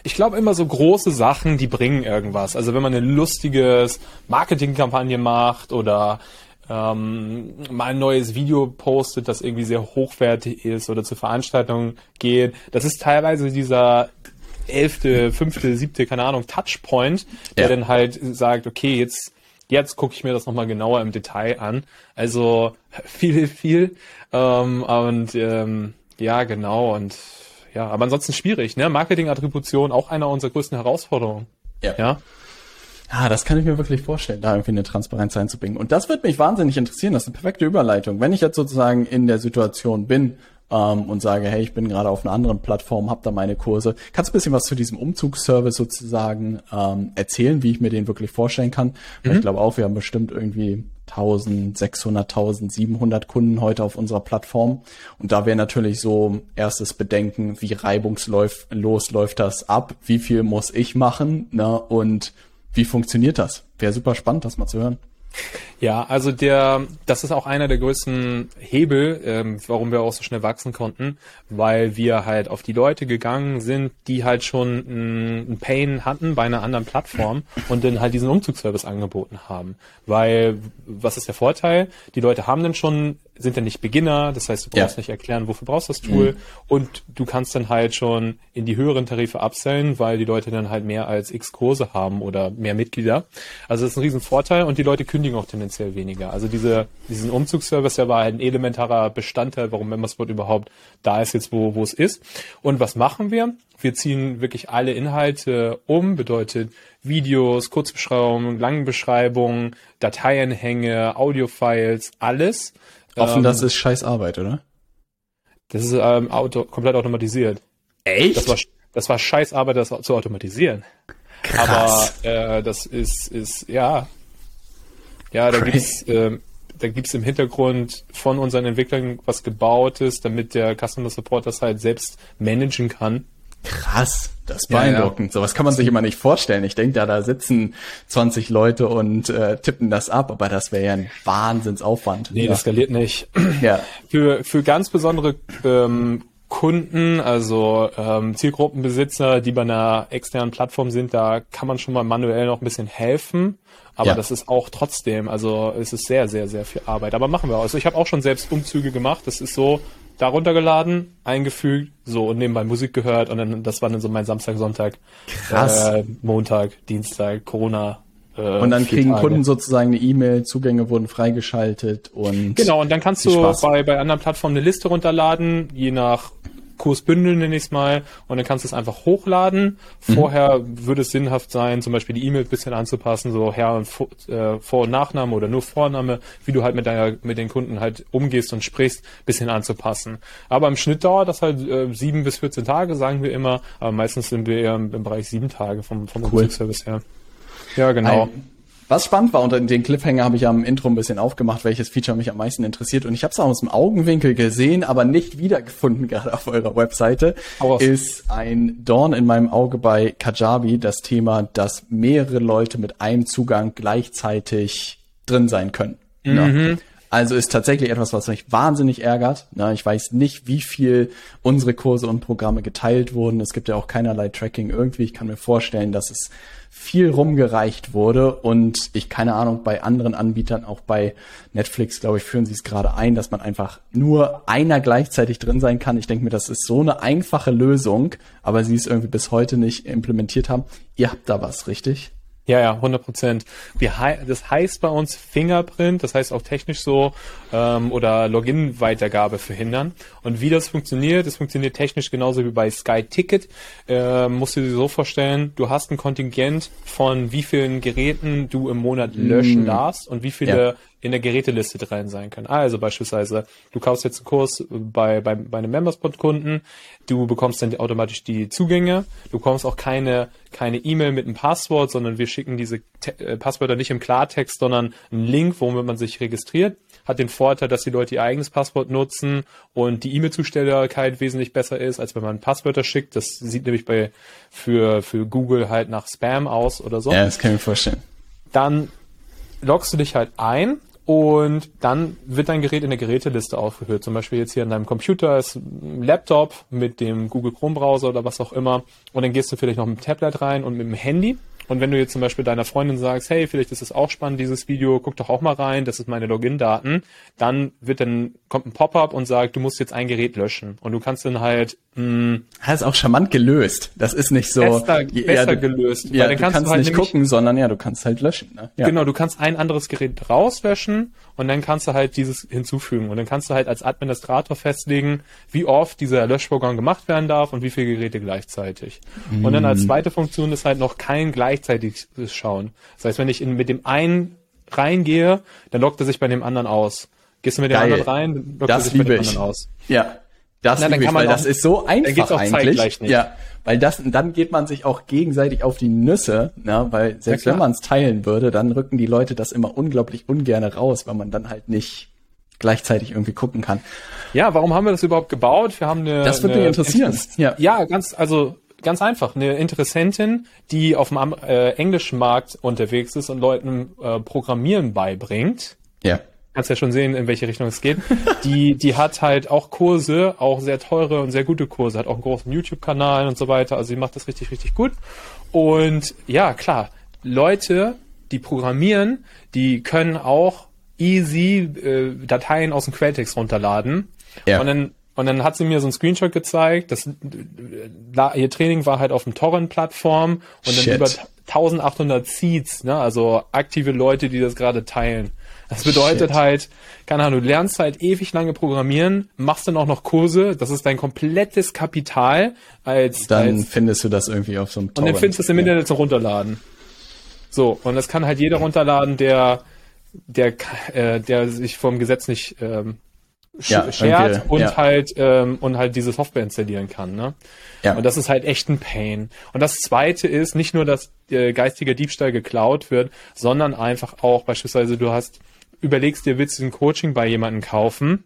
Ich glaube immer so große Sachen, die bringen irgendwas. Also wenn man eine lustiges Marketingkampagne macht oder ähm, mal ein neues Video postet, das irgendwie sehr hochwertig ist oder zu Veranstaltungen geht. Das ist teilweise dieser elfte, fünfte, siebte, keine Ahnung, Touchpoint, der ja. dann halt sagt, okay, jetzt, jetzt gucke ich mir das nochmal genauer im Detail an. Also [laughs] viel, viel. Ähm, und ähm, ja, genau. Und ja, aber ansonsten schwierig, ne? Marketing-Attribution auch einer unserer größten Herausforderungen. Ja. ja. Ja, das kann ich mir wirklich vorstellen, da irgendwie eine Transparenz einzubringen. Und das wird mich wahnsinnig interessieren. Das ist eine perfekte Überleitung. Wenn ich jetzt sozusagen in der Situation bin, ähm, und sage, hey, ich bin gerade auf einer anderen Plattform, habe da meine Kurse. Kannst du ein bisschen was zu diesem Umzugsservice sozusagen ähm, erzählen, wie ich mir den wirklich vorstellen kann? Mhm. Ich glaube auch, wir haben bestimmt irgendwie 1600, 1700 Kunden heute auf unserer Plattform. Und da wäre natürlich so erstes Bedenken, wie reibungslos läuft das ab? Wie viel muss ich machen? Ne? Und wie funktioniert das? Wäre super spannend, das mal zu hören. Ja, also der, das ist auch einer der größten Hebel, ähm, warum wir auch so schnell wachsen konnten, weil wir halt auf die Leute gegangen sind, die halt schon ein Pain hatten bei einer anderen Plattform und dann halt diesen Umzugsservice angeboten haben. Weil, was ist der Vorteil? Die Leute haben dann schon sind ja nicht Beginner, das heißt, du brauchst ja. nicht erklären, wofür brauchst du das Tool mhm. und du kannst dann halt schon in die höheren Tarife absellen, weil die Leute dann halt mehr als x Kurse haben oder mehr Mitglieder. Also das ist ein riesen Vorteil und die Leute kündigen auch tendenziell weniger. Also diese, diesen Umzugsservice, der war halt ein elementarer Bestandteil, warum Membersport überhaupt da ist jetzt, wo, wo es ist. Und was machen wir? Wir ziehen wirklich alle Inhalte um, bedeutet Videos, Kurzbeschreibungen, Langbeschreibungen, Dateienhänge, Audiofiles, alles Offen, ähm, das ist scheiß Arbeit, oder? Das ist ähm, auto, komplett automatisiert. Echt? Das war, das war scheiß Arbeit, das zu automatisieren. Krass. Aber äh, das ist, ist, ja. Ja, da gibt's, äh, da gibt's im Hintergrund von unseren Entwicklern was gebautes, damit der Customer Support das halt selbst managen kann. Krass, das ist beeindruckend. Ja, ja. Sowas kann man sich immer nicht vorstellen. Ich denke, da, da sitzen 20 Leute und äh, tippen das ab, aber das wäre ja ein Wahnsinnsaufwand. Nee, ja. das skaliert nicht. [clears throat] Ja. Für, für ganz besondere ähm, Kunden, also ähm, Zielgruppenbesitzer, die bei einer externen Plattform sind, da kann man schon mal manuell noch ein bisschen helfen. Aber ja. das ist auch trotzdem, also es ist sehr, sehr, sehr viel Arbeit. Aber machen wir. Also ich habe auch schon selbst Umzüge gemacht. Das ist so, da runtergeladen, eingefügt, so und nebenbei Musik gehört und dann das war dann so mein Samstag, Sonntag, Krass. Äh, Montag, Dienstag, Corona. Äh, und dann kriegen Tage. Kunden sozusagen eine E-Mail, Zugänge wurden freigeschaltet und genau und dann kannst du bei bei anderen Plattformen eine Liste runterladen, je nach Kurs bündeln, nenne ich es mal, und dann kannst du es einfach hochladen. Mhm. Vorher mhm. würde es sinnhaft sein, zum Beispiel die E-Mail ein bisschen anzupassen, so Herr und äh, Vor- und Nachname oder nur Vorname, wie du halt mit deiner, mit den Kunden halt umgehst und sprichst, bisschen anzupassen. Aber im Schnitt dauert das halt äh, sieben bis 14 Tage, sagen wir immer, aber meistens sind wir eher im, im Bereich sieben Tage vom, vom cool. Service her. Ja, genau. Ein was spannend war, unter den Cliffhanger habe ich am Intro ein bisschen aufgemacht, welches Feature mich am meisten interessiert. Und ich habe es aus dem Augenwinkel gesehen, aber nicht wiedergefunden, [laughs] gerade auf eurer Webseite, ist ein Dorn in meinem Auge bei Kajabi, das Thema, dass mehrere Leute mit einem Zugang gleichzeitig drin sein können. Mhm. Also ist tatsächlich etwas, was mich wahnsinnig ärgert. ich weiß nicht, wie viel unsere Kurse und Programme geteilt wurden. Es gibt ja auch keinerlei Tracking irgendwie. Ich kann mir vorstellen, dass es viel rumgereicht wurde und ich keine Ahnung, bei anderen Anbietern, auch bei Netflix, glaube ich, führen sie es gerade ein, dass man einfach nur einer gleichzeitig drin sein kann. Ich denke mir, das ist so eine einfache Lösung, aber sie es irgendwie bis heute nicht implementiert haben. Ihr habt da was, richtig? Ja, ja, 100 Prozent. Das heißt bei uns Fingerprint, das heißt auch technisch so, ähm, oder Login-Weitergabe verhindern. Und wie das funktioniert, das funktioniert technisch genauso wie bei Sky Ticket. Ähm, musst du dir so vorstellen, du hast ein Kontingent von wie vielen Geräten du im Monat löschen mm. darfst und wie viele ja. In der Geräteliste drin sein können. Also beispielsweise, du kaufst jetzt einen Kurs bei, bei, bei einem Memberspot-Kunden, du bekommst dann automatisch die Zugänge, du bekommst auch keine keine E-Mail mit einem Passwort, sondern wir schicken diese Te äh, Passwörter nicht im Klartext, sondern einen Link, womit man sich registriert. Hat den Vorteil, dass die Leute ihr eigenes Passwort nutzen und die E-Mail-Zustellbarkeit wesentlich besser ist, als wenn man Passwörter schickt. Das sieht nämlich bei für, für Google halt nach Spam aus oder so. Ja, das kann ich mir vorstellen. Dann loggst du dich halt ein und dann wird dein Gerät in der Geräteliste aufgeführt. Zum Beispiel jetzt hier in deinem Computer ist ein Laptop mit dem Google Chrome Browser oder was auch immer. Und dann gehst du vielleicht noch mit dem Tablet rein und mit dem Handy. Und wenn du jetzt zum Beispiel deiner Freundin sagst, hey, vielleicht ist es auch spannend, dieses Video, guck doch auch mal rein, das ist meine Login-Daten, dann wird dann, kommt ein Pop-up und sagt, du musst jetzt ein Gerät löschen. Und du kannst dann halt, mh, hm, das ist auch charmant gelöst. Das ist nicht so besser, besser ja, gelöst. Ja, dann kannst du kannst du halt nicht gucken, sondern ja, du kannst halt löschen. Ne? Ja. Genau, du kannst ein anderes Gerät rauslöschen und dann kannst du halt dieses hinzufügen. Und dann kannst du halt als Administrator festlegen, wie oft dieser Löschvorgang gemacht werden darf und wie viele Geräte gleichzeitig. Mm. Und dann als hm. zweite Funktion ist halt noch kein gleichzeitig Schauen. Das heißt, wenn ich in, mit dem einen reingehe, dann lockt er sich bei dem anderen aus. Gehst du mit dem Geil. anderen rein, das dem anderen aus. Ja, das, Na, kann man weil auch, das ist so einfach eigentlich. Ja, weil das, dann geht man sich auch gegenseitig auf die Nüsse, ja, weil selbst ja, wenn man es teilen würde, dann rücken die Leute das immer unglaublich ungern raus, weil man dann halt nicht gleichzeitig irgendwie gucken kann. Ja, warum haben wir das überhaupt gebaut? Wir haben eine. Das würde mich interessieren. Interess ja. ja, ganz, also ganz einfach. Eine Interessentin, die auf dem äh, englischen Markt unterwegs ist und Leuten äh, Programmieren beibringt. Ja kannst ja schon sehen, in welche Richtung es geht. Die, die hat halt auch Kurse, auch sehr teure und sehr gute Kurse, hat auch einen großen YouTube-Kanal und so weiter. Also sie macht das richtig, richtig gut. Und ja, klar, Leute, die programmieren, die können auch easy äh, Dateien aus dem Quelltext runterladen. Ja. Und dann und dann hat sie mir so einen Screenshot gezeigt. Das, ihr Training war halt auf dem Torrent-Plattform und dann Shit. über 1800 Seeds, ne? also aktive Leute, die das gerade teilen. Das bedeutet Shit. halt, keine Ahnung, du lernst halt ewig lange programmieren, machst dann auch noch Kurse, das ist dein komplettes Kapital als. Dann als, findest du das irgendwie auf so einem Torrent. Und dann findest du es im Internet zum Runterladen. So, und das kann halt jeder runterladen, der, der, äh, der sich vom Gesetz nicht ähm, ja, schert und ja. halt ähm, und halt diese Software installieren kann. Ne? Ja. Und das ist halt echt ein Pain. Und das Zweite ist nicht nur, dass äh, geistiger Diebstahl geklaut wird, sondern einfach auch beispielsweise du hast überlegst dir, willst du ein Coaching bei jemandem kaufen?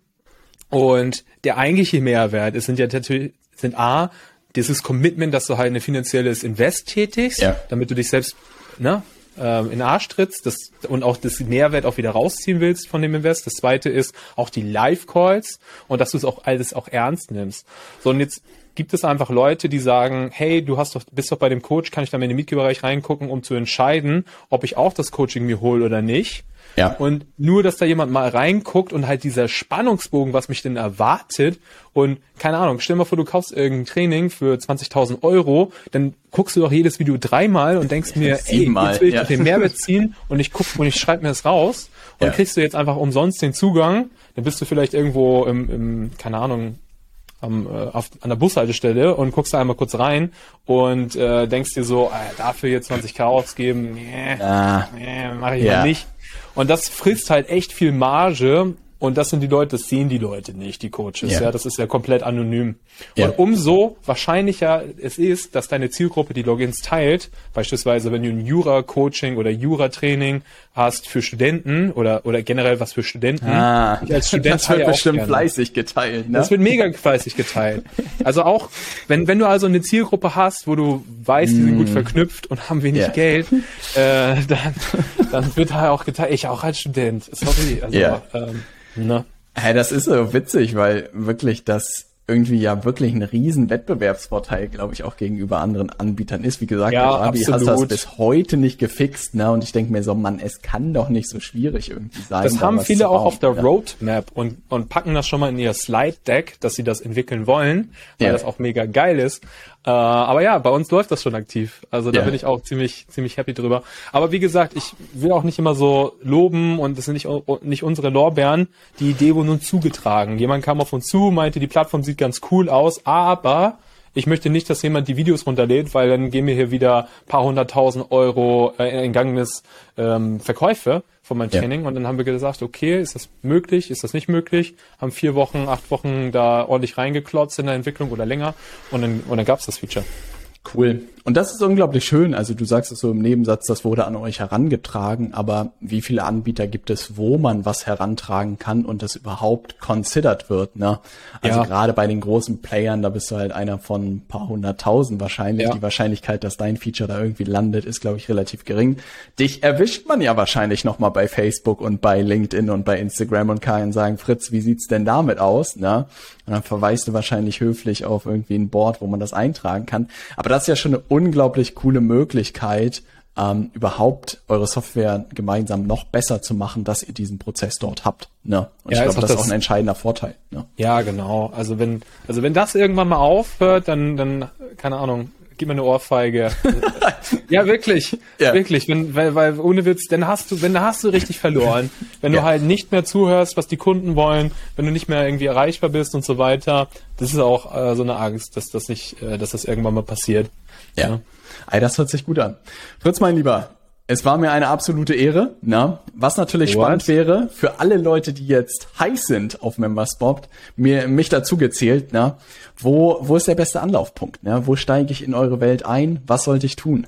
Und der eigentliche Mehrwert ist, sind ja natürlich, sind A, dieses Commitment, dass du halt ein finanzielles Invest tätigst, ja. damit du dich selbst ne, ähm, in den Arsch trittst das, und auch das Mehrwert auch wieder rausziehen willst von dem Invest. Das zweite ist auch die Live-Calls und dass du es auch alles auch ernst nimmst. So, und jetzt gibt es einfach Leute, die sagen, hey, du hast doch, bist doch bei dem Coach, kann ich da mal in den Mietgeberbereich reingucken, um zu entscheiden, ob ich auch das Coaching mir hole oder nicht. Ja. Und nur, dass da jemand mal reinguckt und halt dieser Spannungsbogen, was mich denn erwartet und keine Ahnung, stell mal vor, du kaufst irgendein Training für 20.000 Euro, dann guckst du doch jedes Video dreimal und denkst mir, ey, jetzt will ich ja. den Mehrwert ziehen und ich guck und ich schreibe mir das raus und ja. kriegst du jetzt einfach umsonst den Zugang, dann bist du vielleicht irgendwo im, im keine Ahnung, am, äh, auf, an der Bushaltestelle und guckst da einmal kurz rein und äh, denkst dir so, äh, dafür jetzt 20k ausgeben, nee, ah, nee, mach ich ja. mal nicht. Und das frisst halt echt viel Marge und das sind die Leute, das sehen die Leute nicht, die Coaches. Ja, ja das ist ja komplett anonym. Ja. Und umso wahrscheinlicher es ist, dass deine Zielgruppe die Logins teilt, beispielsweise wenn du ein Jura-Coaching oder Jura-Training hast für Studenten oder, oder generell was für Studenten. Ah, ich als Student das wird bestimmt gerne. fleißig geteilt. Ne? Das wird mega fleißig geteilt. Also auch, wenn, wenn du also eine Zielgruppe hast, wo du weißt, die sind gut mm. verknüpft und haben wenig yeah. Geld, äh, dann, dann wird da auch geteilt. Ich auch als Student. Sorry. Also, yeah. ähm, Ne? Hey, das ist so witzig, weil wirklich das irgendwie ja wirklich ein riesen Wettbewerbsvorteil, glaube ich, auch gegenüber anderen Anbietern ist. Wie gesagt, ja, Arabi hat das bis heute nicht gefixt, ne? Und ich denke mir so, Mann, es kann doch nicht so schwierig irgendwie sein. Das da haben viele auch auf der Roadmap und, und packen das schon mal in ihr Slide Deck, dass sie das entwickeln wollen, weil ja. das auch mega geil ist. Äh, aber ja, bei uns läuft das schon aktiv. Also da ja. bin ich auch ziemlich, ziemlich happy drüber. Aber wie gesagt, ich will auch nicht immer so loben und das sind nicht, nicht unsere Lorbeeren. Die Idee wurde nun zugetragen. Jemand kam auf uns zu, meinte, die Plattform sieht ganz cool aus, aber ich möchte nicht, dass jemand die Videos runterlädt, weil dann gehen mir hier wieder paar hunderttausend Euro äh, entgangenes ähm, Verkäufe von meinem Training. Ja. Und dann haben wir gesagt, okay, ist das möglich, ist das nicht möglich? Haben vier Wochen, acht Wochen da ordentlich reingeklotzt in der Entwicklung oder länger und dann, und dann gab es das Feature. Cool. Und das ist unglaublich schön. Also du sagst es so im Nebensatz, das wurde an euch herangetragen, aber wie viele Anbieter gibt es, wo man was herantragen kann und das überhaupt considered wird, ne? Also ja. gerade bei den großen Playern, da bist du halt einer von ein paar hunderttausend wahrscheinlich. Ja. Die Wahrscheinlichkeit, dass dein Feature da irgendwie landet, ist, glaube ich, relativ gering. Dich erwischt man ja wahrscheinlich nochmal bei Facebook und bei LinkedIn und bei Instagram und kann sagen, Fritz, wie sieht's denn damit aus, ne? Und dann verweist du wahrscheinlich höflich auf irgendwie ein Board, wo man das eintragen kann. Aber das ist ja schon eine unglaublich coole Möglichkeit, ähm, überhaupt eure Software gemeinsam noch besser zu machen, dass ihr diesen Prozess dort habt. Ne? Und ja, ich glaube, das ist auch ein entscheidender Vorteil. Ne? Ja, genau. Also wenn, also wenn das irgendwann mal aufhört, dann, dann, keine Ahnung, gib mir eine Ohrfeige. [laughs] ja, wirklich. Ja. Wirklich. Wenn, weil, weil ohne Witz, dann hast du, wenn da hast du richtig verloren. Wenn ja. du halt nicht mehr zuhörst, was die Kunden wollen, wenn du nicht mehr irgendwie erreichbar bist und so weiter, das ist auch äh, so eine Angst, dass das nicht, äh, dass das irgendwann mal passiert. Ja. ja. Ey, das hört sich gut an. Fritz, mein Lieber, es war mir eine absolute Ehre. Na, was natürlich What? spannend wäre für alle Leute, die jetzt heiß sind auf Memberspot, mir mich dazu gezählt. Na, wo wo ist der beste Anlaufpunkt? Na, wo steige ich in eure Welt ein? Was sollte ich tun?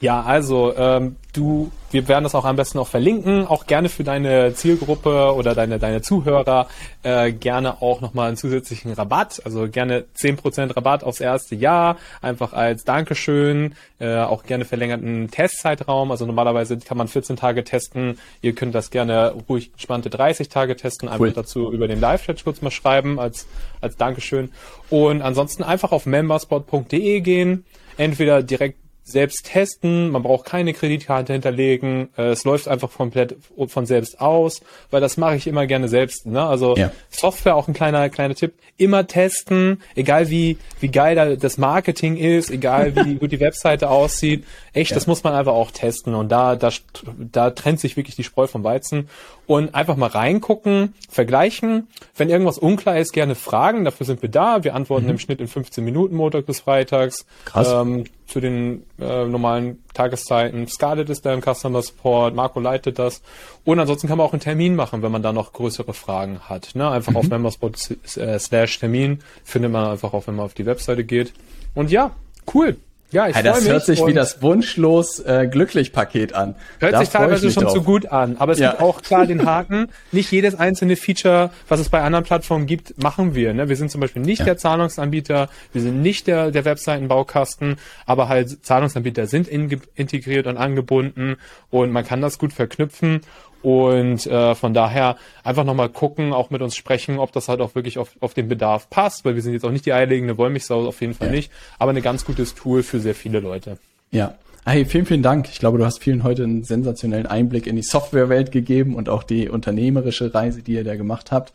Ja, also ähm, du, wir werden das auch am besten auch verlinken, auch gerne für deine Zielgruppe oder deine deine Zuhörer äh, gerne auch nochmal einen zusätzlichen Rabatt, also gerne zehn Prozent Rabatt aufs erste Jahr, einfach als Dankeschön, äh, auch gerne verlängerten Testzeitraum, also normalerweise kann man 14 Tage testen, ihr könnt das gerne ruhig spannende 30 Tage testen, einfach cool. dazu über den Live-Chat kurz mal schreiben als als Dankeschön. Und ansonsten einfach auf memberspot.de gehen, entweder direkt selbst testen, man braucht keine Kreditkarte hinterlegen, äh, es läuft einfach komplett von selbst aus, weil das mache ich immer gerne selbst. Ne? Also ja. Software auch ein kleiner kleiner Tipp, immer testen, egal wie wie geil da das Marketing ist, egal [laughs] wie gut die Webseite aussieht, echt, ja. das muss man einfach auch testen und da da da trennt sich wirklich die Spreu vom Weizen und einfach mal reingucken, vergleichen. Wenn irgendwas unklar ist, gerne fragen. Dafür sind wir da. Wir antworten mhm. im Schnitt in 15 Minuten Montag bis Freitags. Krass. Ähm, zu den äh, normalen Tageszeiten. Scarlett ist da im Customer Support, Marco leitet das. Und ansonsten kann man auch einen Termin machen, wenn man da noch größere Fragen hat. Ne? Einfach mhm. auf memberspot äh, slash Termin findet man einfach auch, wenn man auf die Webseite geht. Und ja, cool. Ja, ich hey, Das hört sich wie das wunschlos äh, glücklich Paket an. Hört da sich teilweise schon drauf. zu gut an, aber es ja. gibt auch klar den Haken. Nicht jedes einzelne Feature, was es bei anderen Plattformen gibt, machen wir. Ne? Wir sind zum Beispiel nicht ja. der Zahlungsanbieter, wir sind nicht der, der Webseitenbaukasten, aber halt Zahlungsanbieter sind in, integriert und angebunden und man kann das gut verknüpfen und äh, von daher einfach nochmal gucken, auch mit uns sprechen, ob das halt auch wirklich auf, auf den Bedarf passt, weil wir sind jetzt auch nicht die eierlegende Wollmilchsau, auf jeden Fall ja. nicht, aber ein ganz gutes Tool für sehr viele Leute. Ja. Hey, vielen, vielen Dank. Ich glaube, du hast vielen heute einen sensationellen Einblick in die Softwarewelt gegeben und auch die unternehmerische Reise, die ihr da gemacht habt.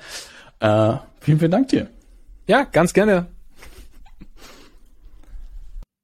Äh, vielen, vielen Dank dir. Ja, ganz gerne.